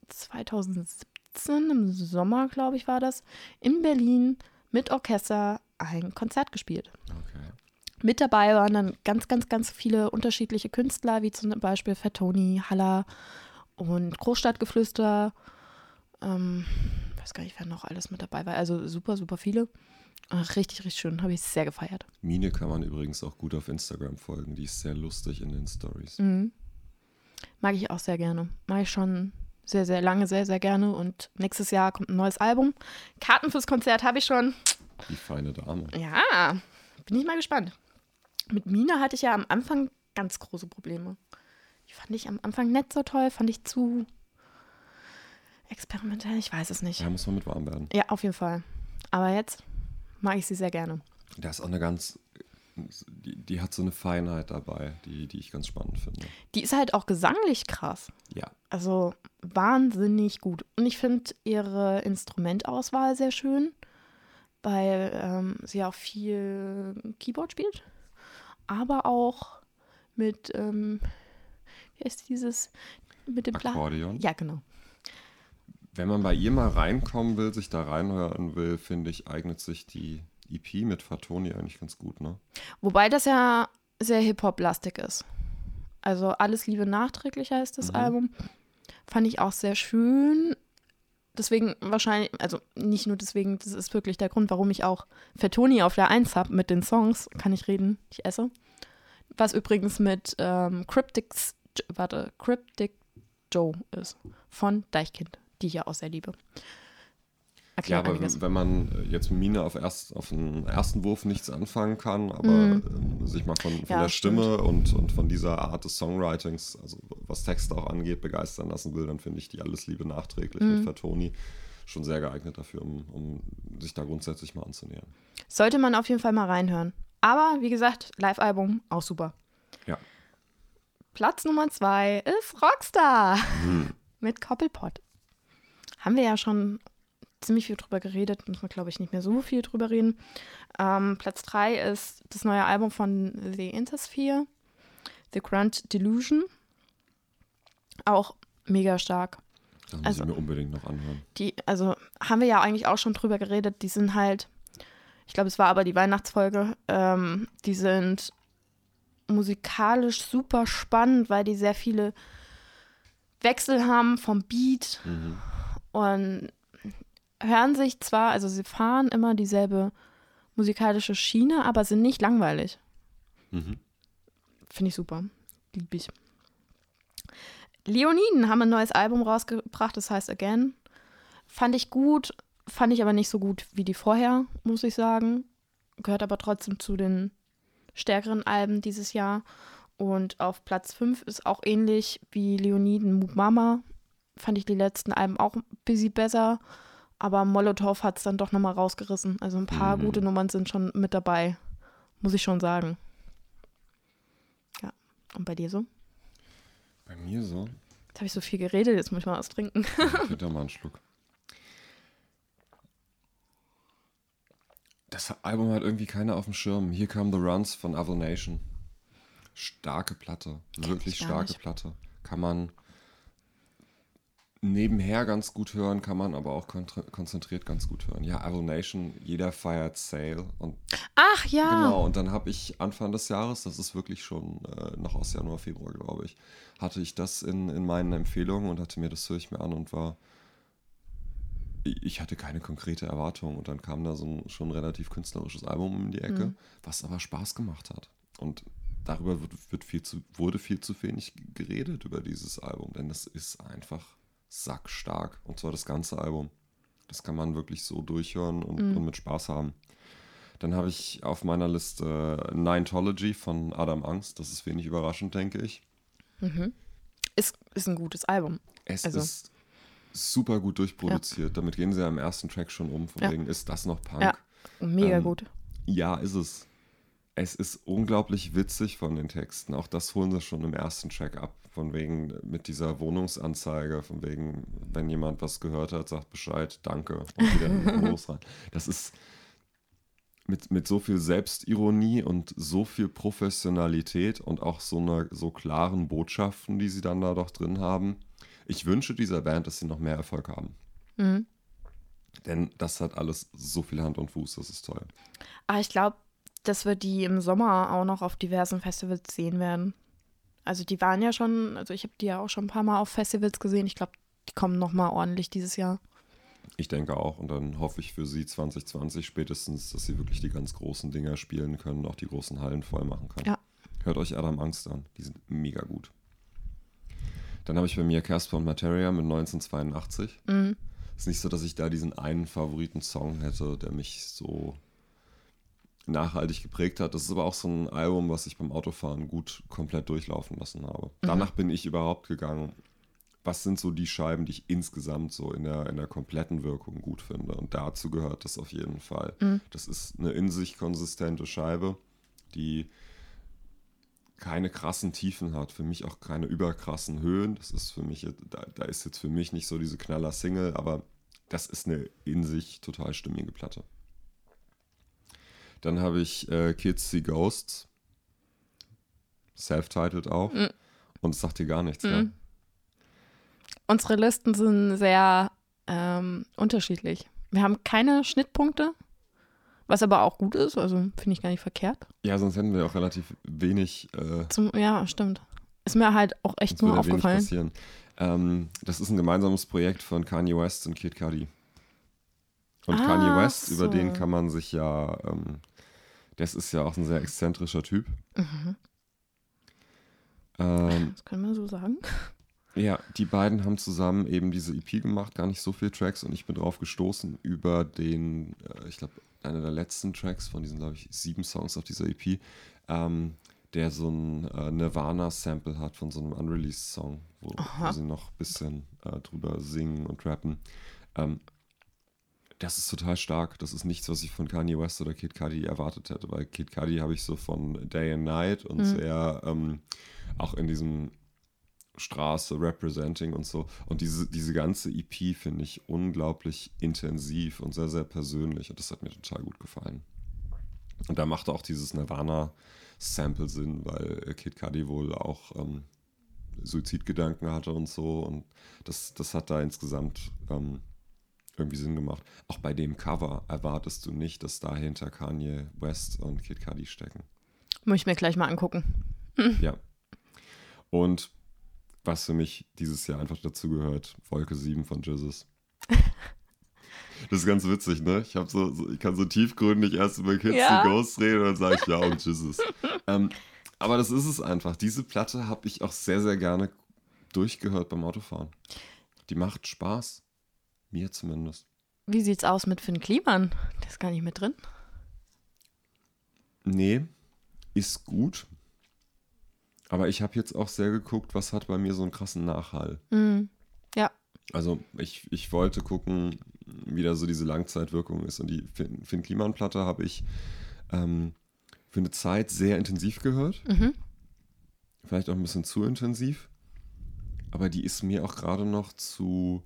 2017 im Sommer, glaube ich, war das, in Berlin mit Orchester ein Konzert gespielt. Okay. Mit dabei waren dann ganz, ganz, ganz viele unterschiedliche Künstler, wie zum Beispiel Fettoni, Haller und Großstadtgeflüster. Ähm, weiß gar nicht, wer noch alles mit dabei war. Also super, super viele. Ach, richtig, richtig schön. Habe ich sehr gefeiert. Mine kann man übrigens auch gut auf Instagram folgen. Die ist sehr lustig in den Stories. Mhm. Mag ich auch sehr gerne. Mag ich schon sehr, sehr lange, sehr, sehr gerne. Und nächstes Jahr kommt ein neues Album. Karten fürs Konzert habe ich schon. Die feine Dame. Ja, bin ich mal gespannt. Mit Mina hatte ich ja am Anfang ganz große Probleme. Die fand ich am Anfang nicht so toll, fand ich zu experimentell, ich weiß es nicht. Da muss man mit warm werden. Ja, auf jeden Fall. Aber jetzt mag ich sie sehr gerne. Da ist auch eine ganz, die, die hat so eine Feinheit dabei, die, die ich ganz spannend finde. Die ist halt auch gesanglich krass. Ja. Also wahnsinnig gut. Und ich finde ihre Instrumentauswahl sehr schön, weil ähm, sie auch viel Keyboard spielt, aber auch mit, ähm, wie heißt dieses, mit dem Akkordeon. Ja, genau. Wenn man bei ihr mal reinkommen will, sich da reinhören will, finde ich, eignet sich die EP mit Fatoni eigentlich ganz gut, ne? Wobei das ja sehr Hip-Hop-lastig ist. Also Alles Liebe nachträglich heißt das Mhm. Album. Fand ich auch sehr schön. Deswegen wahrscheinlich, also nicht nur deswegen, das ist wirklich der Grund, warum ich auch Fettoni auf der 1 habe mit den Songs. Kann ich reden, ich esse. Was übrigens mit ähm, Cryptics, warte, Cryptic Joe ist. Von Deichkind, die ich ja auch sehr liebe. Ja, Erklärt aber wenn, wenn man äh, jetzt mit Mine auf, erst, auf den ersten Wurf nichts anfangen kann, aber Mhm. ähm, sich mal von, von Ja, der Stimme und, und von dieser Art des Songwritings, also was Texte auch angeht, begeistern lassen will, dann finde ich die Alles Liebe nachträglich Mhm. mit Fatoni schon sehr geeignet dafür, um, um sich da grundsätzlich mal anzunähern. Sollte man auf jeden Fall mal reinhören. Aber wie gesagt, Live-Album auch super. Ja. Platz Nummer zwei ist Rockstar Hm. [laughs] mit Koppelpot. Haben wir ja schon ziemlich viel drüber geredet, müssen wir, glaube ich, nicht mehr so viel drüber reden. Ähm, Platz drei ist das neue Album von The Intersphere, The Grand Delusion. Auch mega stark. Das muss Also- ich mir unbedingt noch anhören. Die, also haben wir ja eigentlich auch schon drüber geredet, die sind halt, ich glaube, es war aber die Weihnachtsfolge, ähm, die sind musikalisch super spannend, weil die sehr viele Wechsel haben vom Beat Mhm. und hören sich zwar, also sie fahren immer dieselbe musikalische Schiene, aber sind nicht langweilig. Mhm. Finde ich super. Lieb ich. Leoniden haben ein neues Album rausgebracht, das heißt Again. Fand ich gut, fand ich aber nicht so gut wie die vorher, muss ich sagen. Gehört aber trotzdem zu den stärkeren Alben dieses Jahr. Und auf Platz 5 ist auch ähnlich wie Leoniden Moop Mama. Fand ich die letzten Alben auch ein bisschen besser. Aber Molotow hat es dann doch nochmal rausgerissen. Also ein paar Mhm. gute Nummern sind schon mit dabei. Muss ich schon sagen. Ja. Und bei dir so? Bei mir so. Jetzt habe ich so viel geredet, jetzt muss ich mal was trinken. [laughs] Ich hätte mal einen Schluck. Das Album hat irgendwie keiner auf dem Schirm. Hier kam The Runs von Avil Nation. Starke Platte. Wirklich starke nicht. Platte. Kann man nebenher ganz gut hören, kann man aber auch konzentriert ganz gut hören. Ja, Avil Nation, jeder feiert Sale. Und Ach ja. Genau, und dann habe ich Anfang des Jahres, das ist wirklich schon äh, noch aus Januar, Februar, glaube ich, hatte ich das in, in meinen Empfehlungen und hatte mir das höre ich mir an und war. Ich hatte keine konkrete Erwartung und dann kam da so ein schon relativ künstlerisches Album um die Ecke, Mhm. was aber Spaß gemacht hat. Und darüber wird, wird viel zu, wurde viel zu wenig geredet über dieses Album, denn es ist einfach sackstark. Und zwar das ganze Album. Das kann man wirklich so durchhören und, Mhm. und mit Spaß haben. Dann habe ich auf meiner Liste Nine'tology von Adam Angst. Das ist wenig überraschend, denke ich. Mhm. Ist, ist ein gutes Album. Es Also- ist super gut durchproduziert. Damit gehen sie ja im ersten Track schon um. Von Ja. wegen, ist das noch Punk? Ja. Mega Ähm, gut. Ja, ist es. Es ist unglaublich witzig von den Texten. Auch das holen sie schon im ersten Track ab. Von wegen mit dieser Wohnungsanzeige, von wegen, wenn jemand was gehört hat, sagt Bescheid, danke und wieder in den [laughs] Büros rein. Das ist mit, mit so viel Selbstironie und so viel Professionalität und auch so einer so klaren Botschaften, die sie dann da doch drin haben. Ich wünsche dieser Band, dass sie noch mehr Erfolg haben. Mhm. Denn das hat alles so viel Hand und Fuß, das ist toll. Aber ich glaube, dass wir die im Sommer auch noch auf diversen Festivals sehen werden. Also die waren ja schon, also ich habe die ja auch schon ein paar Mal auf Festivals gesehen. Ich glaube, die kommen noch mal ordentlich dieses Jahr. Ich denke auch. Und dann hoffe ich für sie 2020 spätestens, dass sie wirklich die ganz großen Dinger spielen können, auch die großen Hallen voll machen können. Ja. Hört euch Adam Angst an. Die sind mega gut. Dann habe ich bei mir Casper und Materia mit 1982. Mhm. Ist nicht so, dass ich da diesen einen Favoriten-Song hätte, der mich so nachhaltig geprägt hat. Das ist aber auch so ein Album, was ich beim Autofahren gut komplett durchlaufen lassen habe. Danach bin ich überhaupt gegangen, was sind so die Scheiben, die ich insgesamt so in der, in der kompletten Wirkung gut finde. Und dazu gehört das auf jeden Fall. Das ist eine in sich konsistente Scheibe, die keine krassen Tiefen hat, für mich auch keine überkrassen Höhen. Das ist für mich, da, da ist jetzt für mich nicht so diese Knaller-Single, aber das ist eine in sich total stimmige Platte. Dann habe ich äh, Kids See Ghosts. Self-titled auch. Mhm. Und es sagt dir gar nichts, Mhm. ja? Unsere Listen sind sehr ähm, unterschiedlich. Wir haben keine Schnittpunkte, was aber auch gut ist, also finde ich gar nicht verkehrt. Ja, sonst hätten wir auch relativ wenig, äh, Zum, ja, stimmt. Ist mir halt auch echt nur aufgefallen. Ähm, das ist ein gemeinsames Projekt von Kanye West und Kid Cudi. Und Ah, Kanye West, über so. den kann man sich ja, ähm, das ist ja auch ein sehr exzentrischer Typ. Mhm. Ähm, Das können wir so sagen. Ja, die beiden haben zusammen eben diese EP gemacht, gar nicht so viele Tracks und ich bin drauf gestoßen über den, äh, ich glaube, einer der letzten Tracks von diesen, glaube ich, sieben Songs auf dieser EP, ähm, der so ein äh, Nirvana-Sample hat von so einem Unreleased-Song, wo, wo sie noch ein bisschen äh, drüber singen und rappen. Ähm, das ist total stark. Das ist nichts, was ich von Kanye West oder Kid Cudi erwartet hätte, weil Kid Cudi habe ich so von Day and Night und sehr ähm, auch in diesem Straße, Representing und so. Und diese, diese ganze EP finde ich unglaublich intensiv und sehr, sehr persönlich. Und das hat mir total gut gefallen. Und da macht auch dieses Nirvana-Sample Sinn, weil Kid Cudi wohl auch ähm, Suizidgedanken hatte und so. Und das, das hat da insgesamt ähm, irgendwie Sinn gemacht. Auch bei dem Cover erwartest du nicht, dass dahinter Kanye West und Kid Cudi stecken. Muss ich mir gleich mal angucken. Ja. Und was für mich dieses Jahr einfach dazu gehört, Wolke 7 von Jesus. [laughs] Das ist ganz witzig, ne? Ich, hab so, so, ich kann so tiefgründig erst über Kids Ja. Ghost reden und dann sage ich ja und Jesus. [laughs] ähm, aber das ist es einfach. Diese Platte habe ich auch sehr, sehr gerne durchgehört beim Autofahren. Die macht Spaß. Mir zumindest. Wie sieht's aus mit Finn Kliman? Der ist gar nicht mit drin. Nee, ist gut. Aber ich habe jetzt auch sehr geguckt, was hat bei mir so einen krassen Nachhall. Mhm. Ja. Also ich, ich wollte gucken, wie da so diese Langzeitwirkung ist. Und die Finn, Finn Kliman-Platte habe ich ähm, für eine Zeit sehr intensiv gehört. Mhm. Vielleicht auch ein bisschen zu intensiv. Aber die ist mir auch gerade noch zu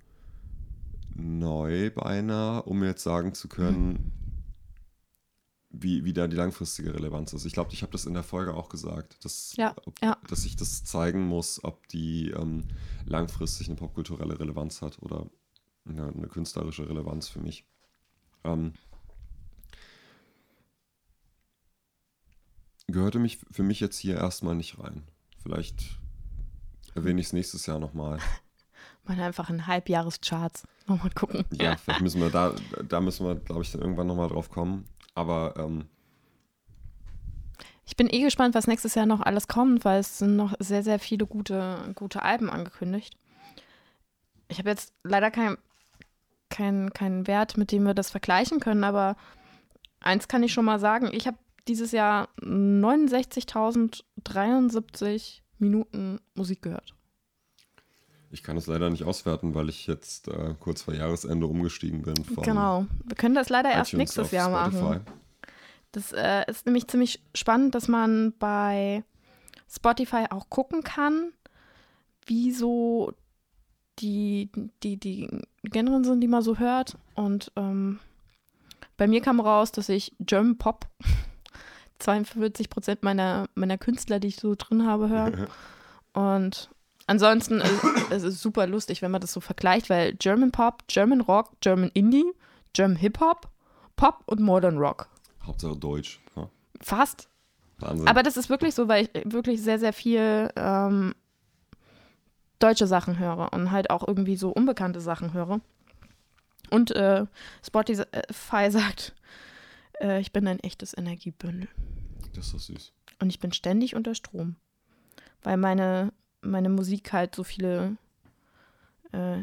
neu beinahe, um jetzt sagen zu können, wie, wie da die langfristige Relevanz ist. Ich glaube, ich habe das in der Folge auch gesagt, dass, Ja, ob, ja. dass ich das zeigen muss, ob die ähm, langfristig eine popkulturelle Relevanz hat oder eine, eine künstlerische Relevanz für mich. Ähm, gehörte mich für mich jetzt hier erstmal nicht rein. Vielleicht erwähne ich es nächstes Jahr nochmal. [laughs] Mal einfach in Halbjahrescharts. Nochmal gucken. Ja, [laughs] vielleicht müssen wir da, da müssen wir, glaube ich, dann irgendwann nochmal drauf kommen. Aber ähm, Ich bin eh gespannt, was nächstes Jahr noch alles kommt, weil es sind noch sehr, sehr viele gute, gute Alben angekündigt. Ich habe jetzt leider keinen kein, keinen Wert, mit dem wir das vergleichen können, aber eins kann ich schon mal sagen. Ich habe dieses Jahr 69.073 Minuten Musik gehört. Ich kann es leider nicht auswerten, weil ich jetzt äh, kurz vor Jahresende umgestiegen bin. Genau. Wir können das leider erst nächstes Jahr Spotify. machen. Das äh, ist nämlich ziemlich spannend, dass man bei Spotify auch gucken kann, wie so die, die, die Genren sind, die man so hört. Und ähm, bei mir kam raus, dass ich German Pop [laughs] 42 Prozent meiner, meiner Künstler, die ich so drin habe, höre. [laughs] Und ansonsten ist es ist super lustig, wenn man das so vergleicht, weil German Pop, German Rock, German Indie, German Hip Hop, Pop und Modern Rock. Hauptsache Deutsch. Ja. Fast. Wahnsinn. Aber das ist wirklich so, weil ich wirklich sehr, sehr viel ähm, deutsche Sachen höre und halt auch irgendwie so unbekannte Sachen höre. Und äh, Spotify sagt, äh, ich bin ein echtes Energiebündel. das ist doch süß. Und ich bin ständig unter Strom. Weil meine, meine Musik halt so viele, äh,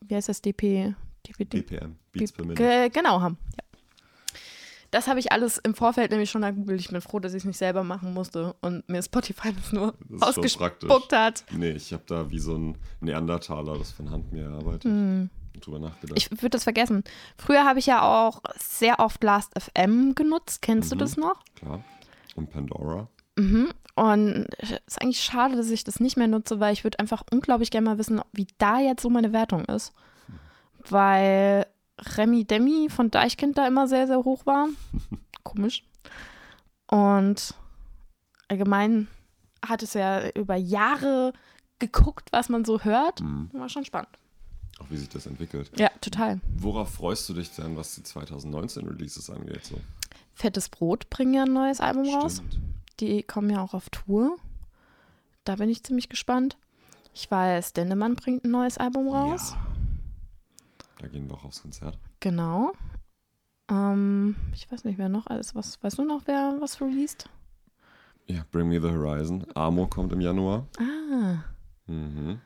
wie heißt das, DP? DPD? BPM, Beats per Minute. Ge genau, haben. Ja. Das habe ich alles im Vorfeld nämlich schon gegoogelt. Ich bin froh, dass ich es nicht selber machen musste und mir Spotify das nur Das ausgespuckt hat. Nee, ich habe da wie so ein Neandertaler das von Hand mir erarbeitet und drüber nachgedacht. Ich würde das vergessen. Früher habe ich ja auch sehr oft Last FM genutzt. Kennst Mhm. du das noch? Klar. Und Pandora. Mhm. Und es ist eigentlich schade, dass ich das nicht mehr nutze, weil ich würde einfach unglaublich gerne mal wissen, wie da jetzt so meine Wertung ist. Weil Remi Demi von Deichkind da immer sehr, sehr hoch war. [laughs] Komisch. Und allgemein hat es ja über Jahre geguckt, was man so hört. Mhm. War schon spannend. Auch wie sich das entwickelt. Ja, total. Worauf freust du dich denn, was die 2019 Releases angeht? So? Fettes Brot bringen ja ein neues Album raus. Die kommen ja auch auf Tour. Da bin ich ziemlich gespannt. Ich weiß, Dendemann bringt ein neues Album raus. Ja. Da gehen wir auch aufs Konzert. Genau. Ähm, ich weiß nicht, wer noch alles was. Weißt du noch, wer was released? Ja, Bring Me the Horizon. Amo kommt im Januar. Ah. Mhm.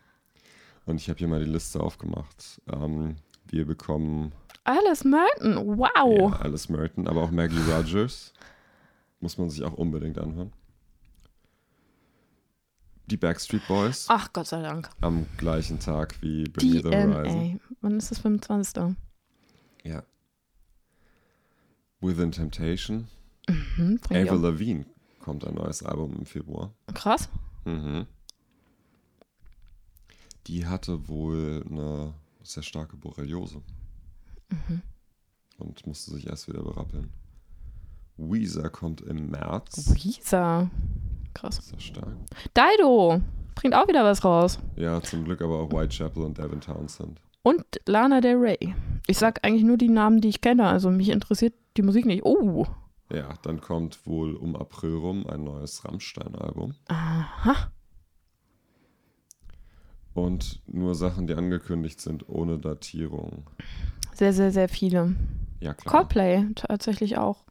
Und ich habe hier mal die Liste aufgemacht. Ähm, wir bekommen Alice Merton. Wow. ja, Alice Merton, aber auch Maggie Rogers. Muss man sich auch unbedingt anhören. Die Backstreet Boys Ach, Gott sei Dank. am gleichen Tag wie Bring Me the Horizon. DNA. Wann ist das 25. Ja. Within Temptation. Mhm, auch. Lavigne kommt ein neues Album im Februar. Krass. Mhm. Die hatte wohl eine sehr starke Borreliose Mhm. und musste sich erst wieder berappeln. Weezer kommt im März. Lisa. Krass. Ist das stark? Dido. Bringt auch wieder was raus. Ja, zum Glück aber auch Whitechapel und Devin Townsend. Und Lana Del Rey. Ich sag eigentlich nur die Namen, die ich kenne. Also mich interessiert die Musik nicht. Oh. Ja, dann kommt wohl um April rum ein neues Rammstein-Album. Aha. Und nur Sachen, die angekündigt sind, ohne Datierung. Sehr, sehr, sehr viele. Ja, klar. Coldplay tatsächlich auch.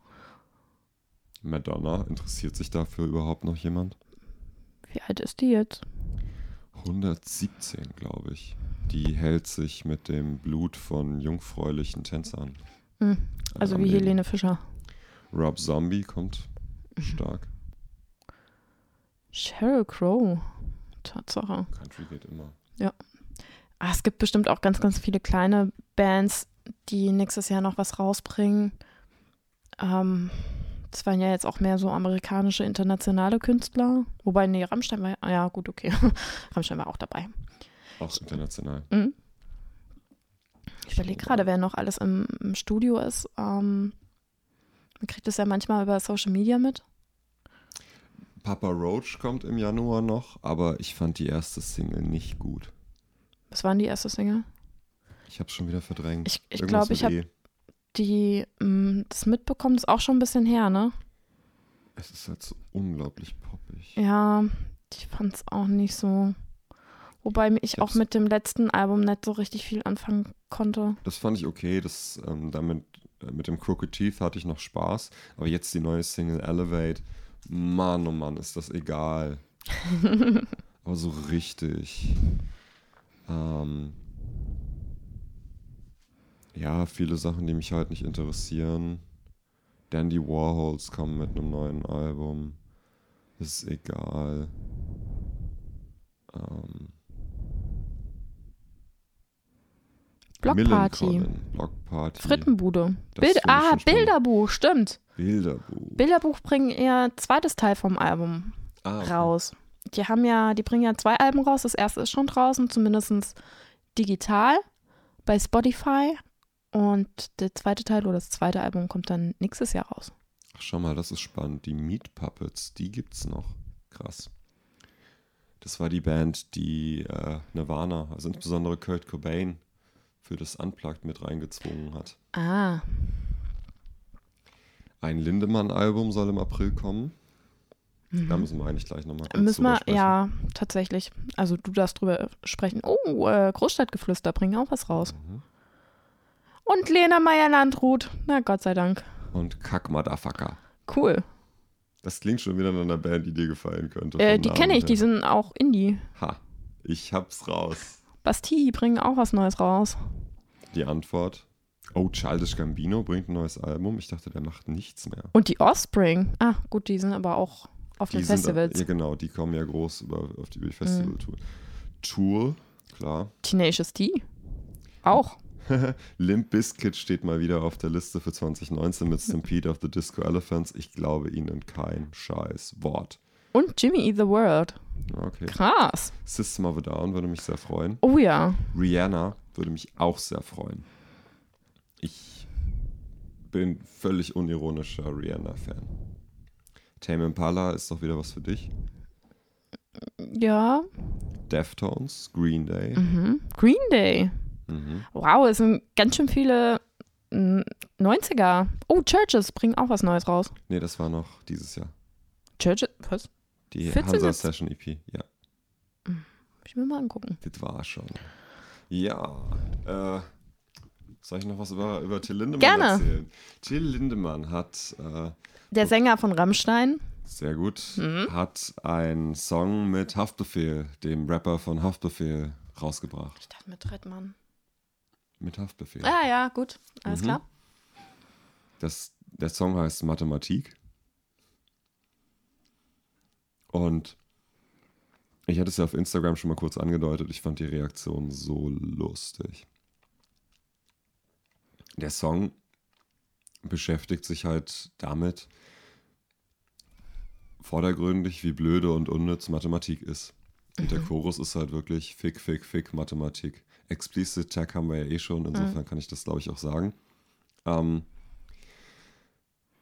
Madonna, interessiert sich dafür überhaupt noch jemand? Wie alt ist die jetzt? 117, glaube ich. Die hält sich mit dem Blut von jungfräulichen Tänzern. Hm. Also am wie Leben. Helene Fischer. Rob Zombie kommt Mhm. stark. Sheryl Crow. Tatsache. Country geht immer. Ah, es gibt bestimmt auch ganz, ganz viele kleine Bands, die nächstes Jahr noch was rausbringen. Ähm, das waren ja jetzt auch mehr so amerikanische, internationale Künstler. Wobei, nee, Rammstein war, ah ja gut, okay. [laughs] Rammstein war auch dabei. Auch international. Mhm. Ich überlege gerade, wer noch alles im, im Studio ist. Ähm, man kriegt das ja manchmal über Social Media mit. Papa Roach kommt im Januar noch, aber ich fand die erste Single nicht gut. Was waren die erste Single? Ich hab's schon wieder verdrängt. Ich, ich glaube, ich mit habe E. die ähm, das mitbekommen, ist auch schon ein bisschen her, ne? Es ist halt so unglaublich poppig. Ja, ich fand es auch nicht so. Wobei ich auch Selbst- mit dem letzten Album nicht so richtig viel anfangen konnte. Das fand ich okay. Das, ähm, damit, äh, mit dem Crooked Teeth hatte ich noch Spaß. Aber jetzt die neue Single Elevate. Mann, oh Mann, ist das egal. [laughs] aber so richtig. Ähm, ja, viele Sachen, die mich halt nicht interessieren. Dandy Warhols kommen mit einem neuen Album. Ist egal. Ähm, Blockparty. Blockparty. Frittenbude. Bild ah. Bilderbuch, stimmt. Bilderbuch. Bilderbuch bringen ihr zweites Teil vom Album ah, okay. raus. die haben ja, die bringen ja zwei Alben raus. Das erste ist schon draußen, zumindest digital bei Spotify. Und der zweite Teil oder das zweite Album kommt dann nächstes Jahr raus. Ach, schau mal, das ist spannend. Die Meat Puppets, die gibt's noch. Krass. Das war die Band, die äh, Nirvana, also insbesondere Kurt Cobain, für das Unplugged mit reingezwungen hat. Ah, Ein Lindemann-Album soll im April kommen. Da müssen wir eigentlich gleich nochmal kurz Mhm. müssen wir, sprechen. ja, tatsächlich. Also du darfst drüber sprechen. Oh, äh, Großstadtgeflüster bringen auch was raus. Mhm. Und Lena Meyer-Landrut. Na Gott sei Dank. Und Kack Motherfucker. Cool. Das klingt schon wieder nach einer Band, die dir gefallen könnte. Äh, die kenne ich, her. die sind auch Indie. Ha, ich hab's raus. Bastille bringen auch was Neues raus. Die Antwort. Oh, Childish Gambino bringt ein neues Album. Ich dachte, der macht nichts mehr. Und die Offspring. Ah, gut, die sind aber auch auf den Die sind- Festivals. Mhm. ja, genau, die kommen ja groß über, auf die, über die Festival-Tour. Tour, klar. Tenacious D. Auch. [laughs] Limp Bizkit steht mal wieder auf der Liste für 2019 mit Stampede of the Disco Elephants. Ich glaube ihnen kein scheiß Wort. Und Jimmy Eat the World. Okay. Krass. System of a Down würde mich sehr freuen. Oh ja. Rihanna würde mich auch sehr freuen. Ich bin völlig unironischer Rihanna-Fan. Tame Impala ist doch wieder was für dich. Ja. Deftones, Green Day. Mhm. Green Day. Mhm. Wow, es sind ganz schön viele mm, 90er. Oh, Churches bringen auch was Neues raus. Nee, das war noch dieses Jahr. Churches? Was? Die 14 Hansa? Session EP. Ja, Muss ich mir mal angucken. das war schon. Ja, äh, soll ich noch was über, über Till Lindemann Gerne. erzählen? Till Lindemann hat äh, Der Sänger von Rammstein. Sehr gut. Mhm. Hat einen Song mit Haftbefehl, dem Rapper von Haftbefehl, rausgebracht. Ich dachte mit Trettmann. Mit Haftbefehl. Ah ja, gut. Alles Mhm. klar. Das, der Song heißt Mathematik. Und ich hatte es ja auf Instagram schon mal kurz angedeutet. Ich fand die Reaktion so lustig. Der Song beschäftigt sich halt damit, vordergründig, wie blöde und unnütz Mathematik ist. Und der Chorus ist halt wirklich Fick, Fick, Fick, Mathematik. Explicit Tag haben wir ja eh schon, insofern kann ich das, glaube ich, auch sagen. Ähm,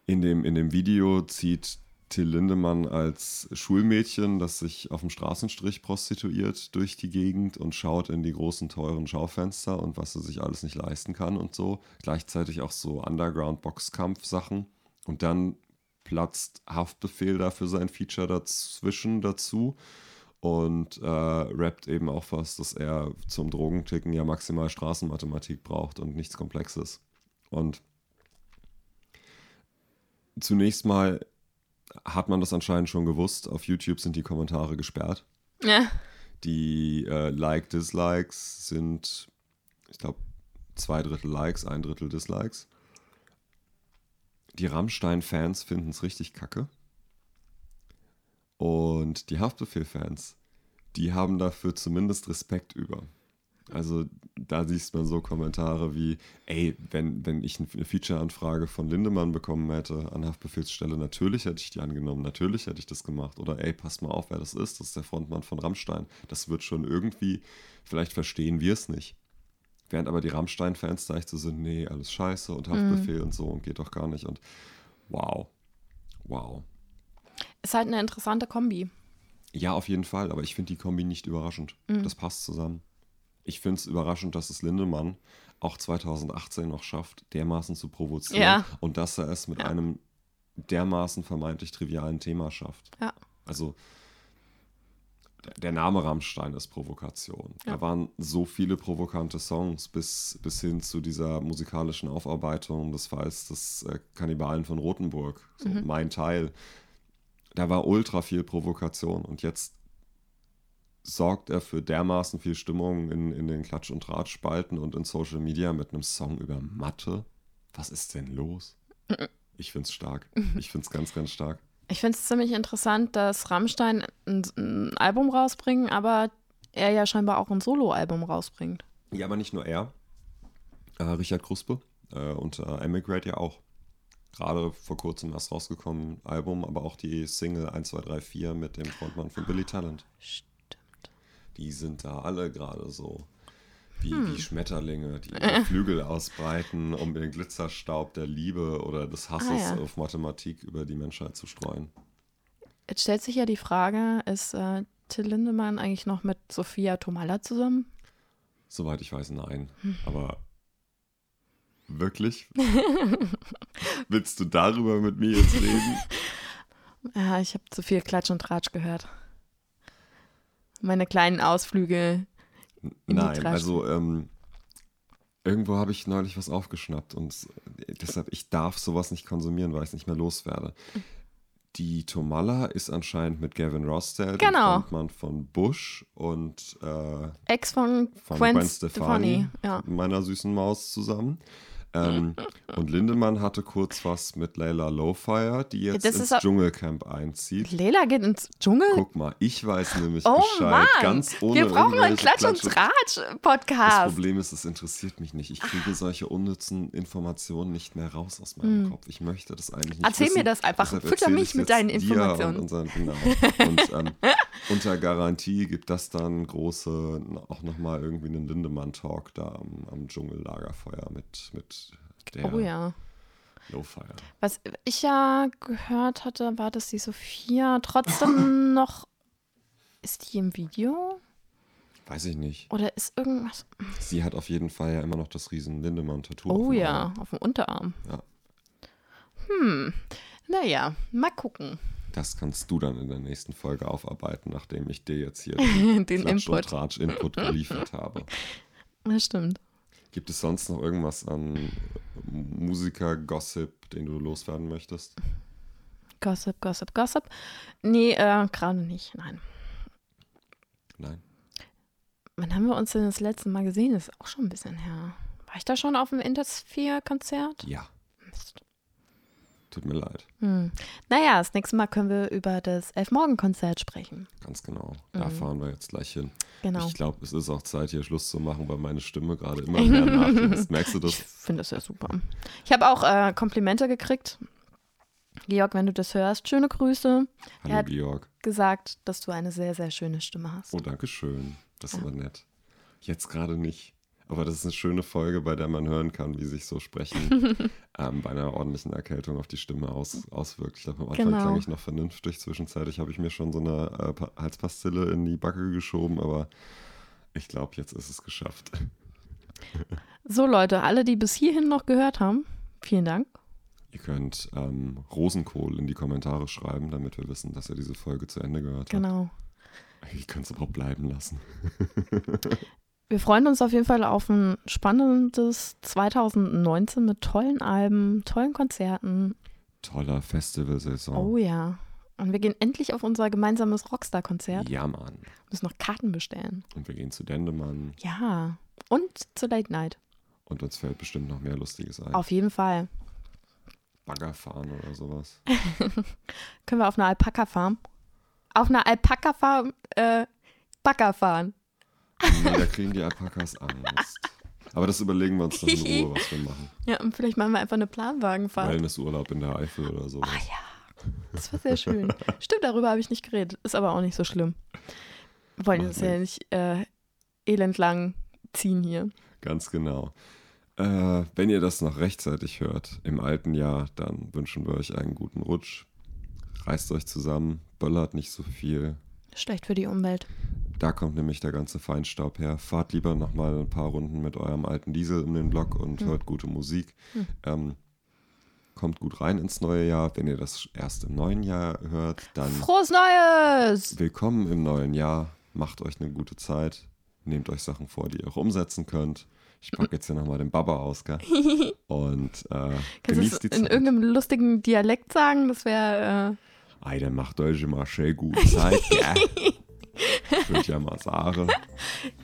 in, dem, in dem Video zieht Till Lindemann als Schulmädchen, das sich auf dem Straßenstrich prostituiert, durch die Gegend und schaut in die großen, teuren Schaufenster und was er sich alles nicht leisten kann und so. Gleichzeitig auch so Underground-Boxkampf-Sachen. Und dann platzt Haftbefehl da für sein Feature dazwischen dazu und äh, rappt eben auch was, dass er zum Drogenticken ja maximal Straßenmathematik braucht und nichts Komplexes. Und zunächst mal hat man das anscheinend schon gewusst. Auf YouTube sind die Kommentare gesperrt. Ja. Die äh, Like-Dislikes sind, ich glaube, zwei Drittel Likes, ein Drittel Dislikes. Die Rammstein-Fans finden es richtig kacke. Und die Haftbefehl-Fans, die haben dafür zumindest Respekt über. Also da siehst man so Kommentare wie, ey, wenn, wenn ich eine Feature-Anfrage von Lindemann bekommen hätte an Haftbefehlsstelle, natürlich hätte ich die angenommen, natürlich hätte ich das gemacht. Oder ey, passt mal auf, wer das ist, das ist der Frontmann von Rammstein. Das wird schon irgendwie, vielleicht verstehen wir es nicht. Während aber die Rammstein-Fans da echt so sind, nee, alles scheiße und Haftbefehl und so und geht doch gar nicht. Und wow, wow. Ist halt eine interessante Kombi. Ja, auf jeden Fall, aber ich finde die Kombi nicht überraschend. Das passt zusammen. Ich finde es überraschend, dass es Lindemann auch 2018 noch schafft, dermaßen zu provozieren Ja. und dass er es mit Ja. einem dermaßen vermeintlich trivialen Thema schafft. Ja. Also der- Name Rammstein ist Provokation. Ja. Da waren so viele provokante Songs bis, bis hin zu dieser musikalischen Aufarbeitung des Falls des äh, Kannibalen von Rothenburg. So Mhm. mein Teil. Da war ultra viel Provokation und jetzt sorgt er für dermaßen viel Stimmung in, in den Klatsch- und Drahtspalten und in Social Media mit einem Song über Mathe. Was ist denn los? Ich find's stark. Ich find's ganz, ganz stark. Ich finde es ziemlich interessant, dass Rammstein ein, ein Album rausbringen, aber er ja scheinbar auch ein Soloalbum rausbringt. Ja, aber nicht nur er. Äh, Richard Kruspe äh, und äh, Emigrate ja auch. Gerade vor kurzem erst rausgekommen Album, aber auch die Single 1, 2, 3, 4 mit dem Frontmann von Billy Talent. Stimmt. Die sind da alle gerade so wie, Hm. wie Schmetterlinge, die ihre [laughs] Flügel ausbreiten, um den Glitzerstaub der Liebe oder des Hasses Ah, ja. auf Mathematik über die Menschheit zu streuen. Jetzt stellt sich ja die Frage, ist äh, Till Lindemann eigentlich noch mit Sophia Tomalla zusammen? Soweit ich weiß, nein. Hm. Aber wirklich? [laughs] Willst du darüber mit mir jetzt reden? [laughs] Ja, ich habe zu viel Klatsch und Tratsch gehört. Meine kleinen Ausflüge. Nein, also ähm, irgendwo habe ich neulich was aufgeschnappt und äh, deshalb, ich darf sowas nicht konsumieren, weil ich es nicht mehr loswerde. Die Tomalla ist anscheinend mit Gavin Rossdale, Genau. dem Frontmann von Bush und äh, Ex von, von Gwen, Gwen Stefani. Stefani, Ja. meiner süßen Maus, zusammen. Ähm, [laughs] und Lindemann hatte kurz was mit Layla Lowfire, die jetzt das ins Dschungelcamp einzieht. Leila geht ins Dschungel. Guck mal, ich weiß nämlich oh Bescheid, Mann, ganz ohne wir brauchen einen Klatsch und Das Tratsch-Podcast. Problem ist, es interessiert mich nicht. Ich kriege solche unnützen Informationen nicht mehr raus aus meinem Kopf. Ich möchte das eigentlich nicht Hm. Erzähl wissen. mir das einfach. Deshalb Fütter mich mit deinen Informationen. Und, unseren, genau. und ähm, [laughs] unter Garantie gibt das dann große, auch nochmal irgendwie einen Lindemann-Talk da am, am Dschungellagerfeuer mit, mit der Oh ja. Lowfire. Was ich ja gehört hatte, war, dass die Sophia trotzdem [coughs] noch. Ist die im Video? Weiß ich nicht. Oder ist irgendwas. Sie hat auf jeden Fall ja immer noch das riesen Lindemann-Tattoo. auf Oh dem ja, Arm. auf dem Unterarm. Ja. Hm. Naja, mal gucken. Das kannst du dann in der nächsten Folge aufarbeiten, nachdem ich dir jetzt hier [laughs] Den Klatsch und Input. Tratsch Input geliefert habe. [laughs] Das stimmt. Gibt es sonst noch irgendwas an Musiker-Gossip, den du loswerden möchtest? Gossip, Gossip, Gossip. Nee, äh, gerade nicht. Nein. Nein. Wann haben wir uns denn das letzte Mal gesehen? Das ist auch schon ein bisschen her. War ich da schon auf dem Intersphere-Konzert? Ja, Mist. Tut mir leid. Hm. Naja, das nächste Mal können wir über das Elfmorgen-Konzert sprechen. Ganz genau. Da fahren wir jetzt gleich hin. Mhm. Genau. Ich glaube, es ist auch Zeit, hier Schluss zu machen, weil meine Stimme gerade immer [laughs] mehr nachlässt. Merkst du Ich das? finde das ja super. Ich habe auch äh, Komplimente gekriegt. Georg, wenn du das hörst, schöne Grüße. Hallo, hat- Georg. Gesagt, dass du eine sehr, sehr schöne Stimme hast. Oh, danke schön. Das ist Ja. aber nett. Jetzt gerade nicht. Aber das ist eine schöne Folge, bei der man hören kann, wie sich so Sprechen [laughs] ähm, bei einer ordentlichen Erkältung auf die Stimme aus, auswirkt. Ich glaube, am Anfang Genau. klang ich noch vernünftig. Zwischenzeitlich habe ich mir schon so eine äh, Pa- Halspastille in die Backe geschoben, aber ich glaube, jetzt ist es geschafft. [laughs] So, Leute, alle, die bis hierhin noch gehört haben, vielen Dank. Ihr könnt ähm, Rosenkohl in die Kommentare schreiben, damit wir wissen, dass ihr diese Folge zu Ende gehört habt. Genau. Ich könnte es aber auch bleiben lassen. [laughs] Wir freuen uns auf jeden Fall auf ein spannendes 2019 mit tollen Alben, tollen Konzerten. Toller Festivalsaison. Oh ja. Und wir gehen endlich auf unser gemeinsames Rockstar-Konzert. Ja, Mann. Müssen noch Karten bestellen. Und wir gehen zu Dendemann Ja. Und zur Late Night. und uns fällt bestimmt noch mehr Lustiges ein. Auf jeden Fall. Bagger fahren oder sowas. [laughs] Können wir auf einer Alpaka-Farm? Auf einer Alpaka-Farm äh, Bagger fahren. Nee, da kriegen die Alpakas Angst. Aber das überlegen wir uns noch in Ruhe, was wir machen. Ja, und vielleicht machen wir einfach eine Planwagenfahrt. Wellnessurlaub in der Eifel oder sowas. Ah ja, das war sehr schön. [laughs] Stimmt, darüber habe ich nicht geredet. Ist aber auch nicht so schlimm. Wir wollen Macht uns ja nicht äh, elendlang ziehen hier. Ganz genau. Äh, wenn ihr das noch rechtzeitig hört, im alten Jahr, dann wünschen wir euch einen guten Rutsch. Reißt euch zusammen, böllert nicht so viel. Schlecht für die Umwelt. Da kommt nämlich der ganze Feinstaub her. Fahrt lieber nochmal ein paar Runden mit eurem alten Diesel um den Block und Hm. hört gute Musik. Ähm, kommt gut rein ins neue Jahr. Wenn ihr das erst im neuen Jahr hört, dann Frohes Neues! willkommen im neuen Jahr. Macht euch eine gute Zeit. Nehmt euch Sachen vor, die ihr auch umsetzen könnt. Ich packe [laughs] jetzt hier nochmal den Baba aus, gell? [laughs] Und äh, Kannst du genießt die in Zeit. irgendeinem lustigen Dialekt sagen? Das wäre. Ei, der macht euch immer schön gute Zeit, gell? [laughs] Ich würde ja mal sagen.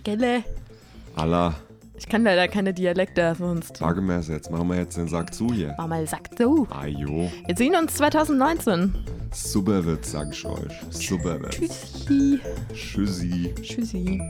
Gelle. Allah, Ich kann leider keine Dialekte sonst. sage mir jetzt, machen wir jetzt den Sack zu hier. Mama sagt so. Ajo, Wir sehen uns 2019. super wird, sag ich euch. Super wird. Tschüssi. Tschüssi. Tschüssi.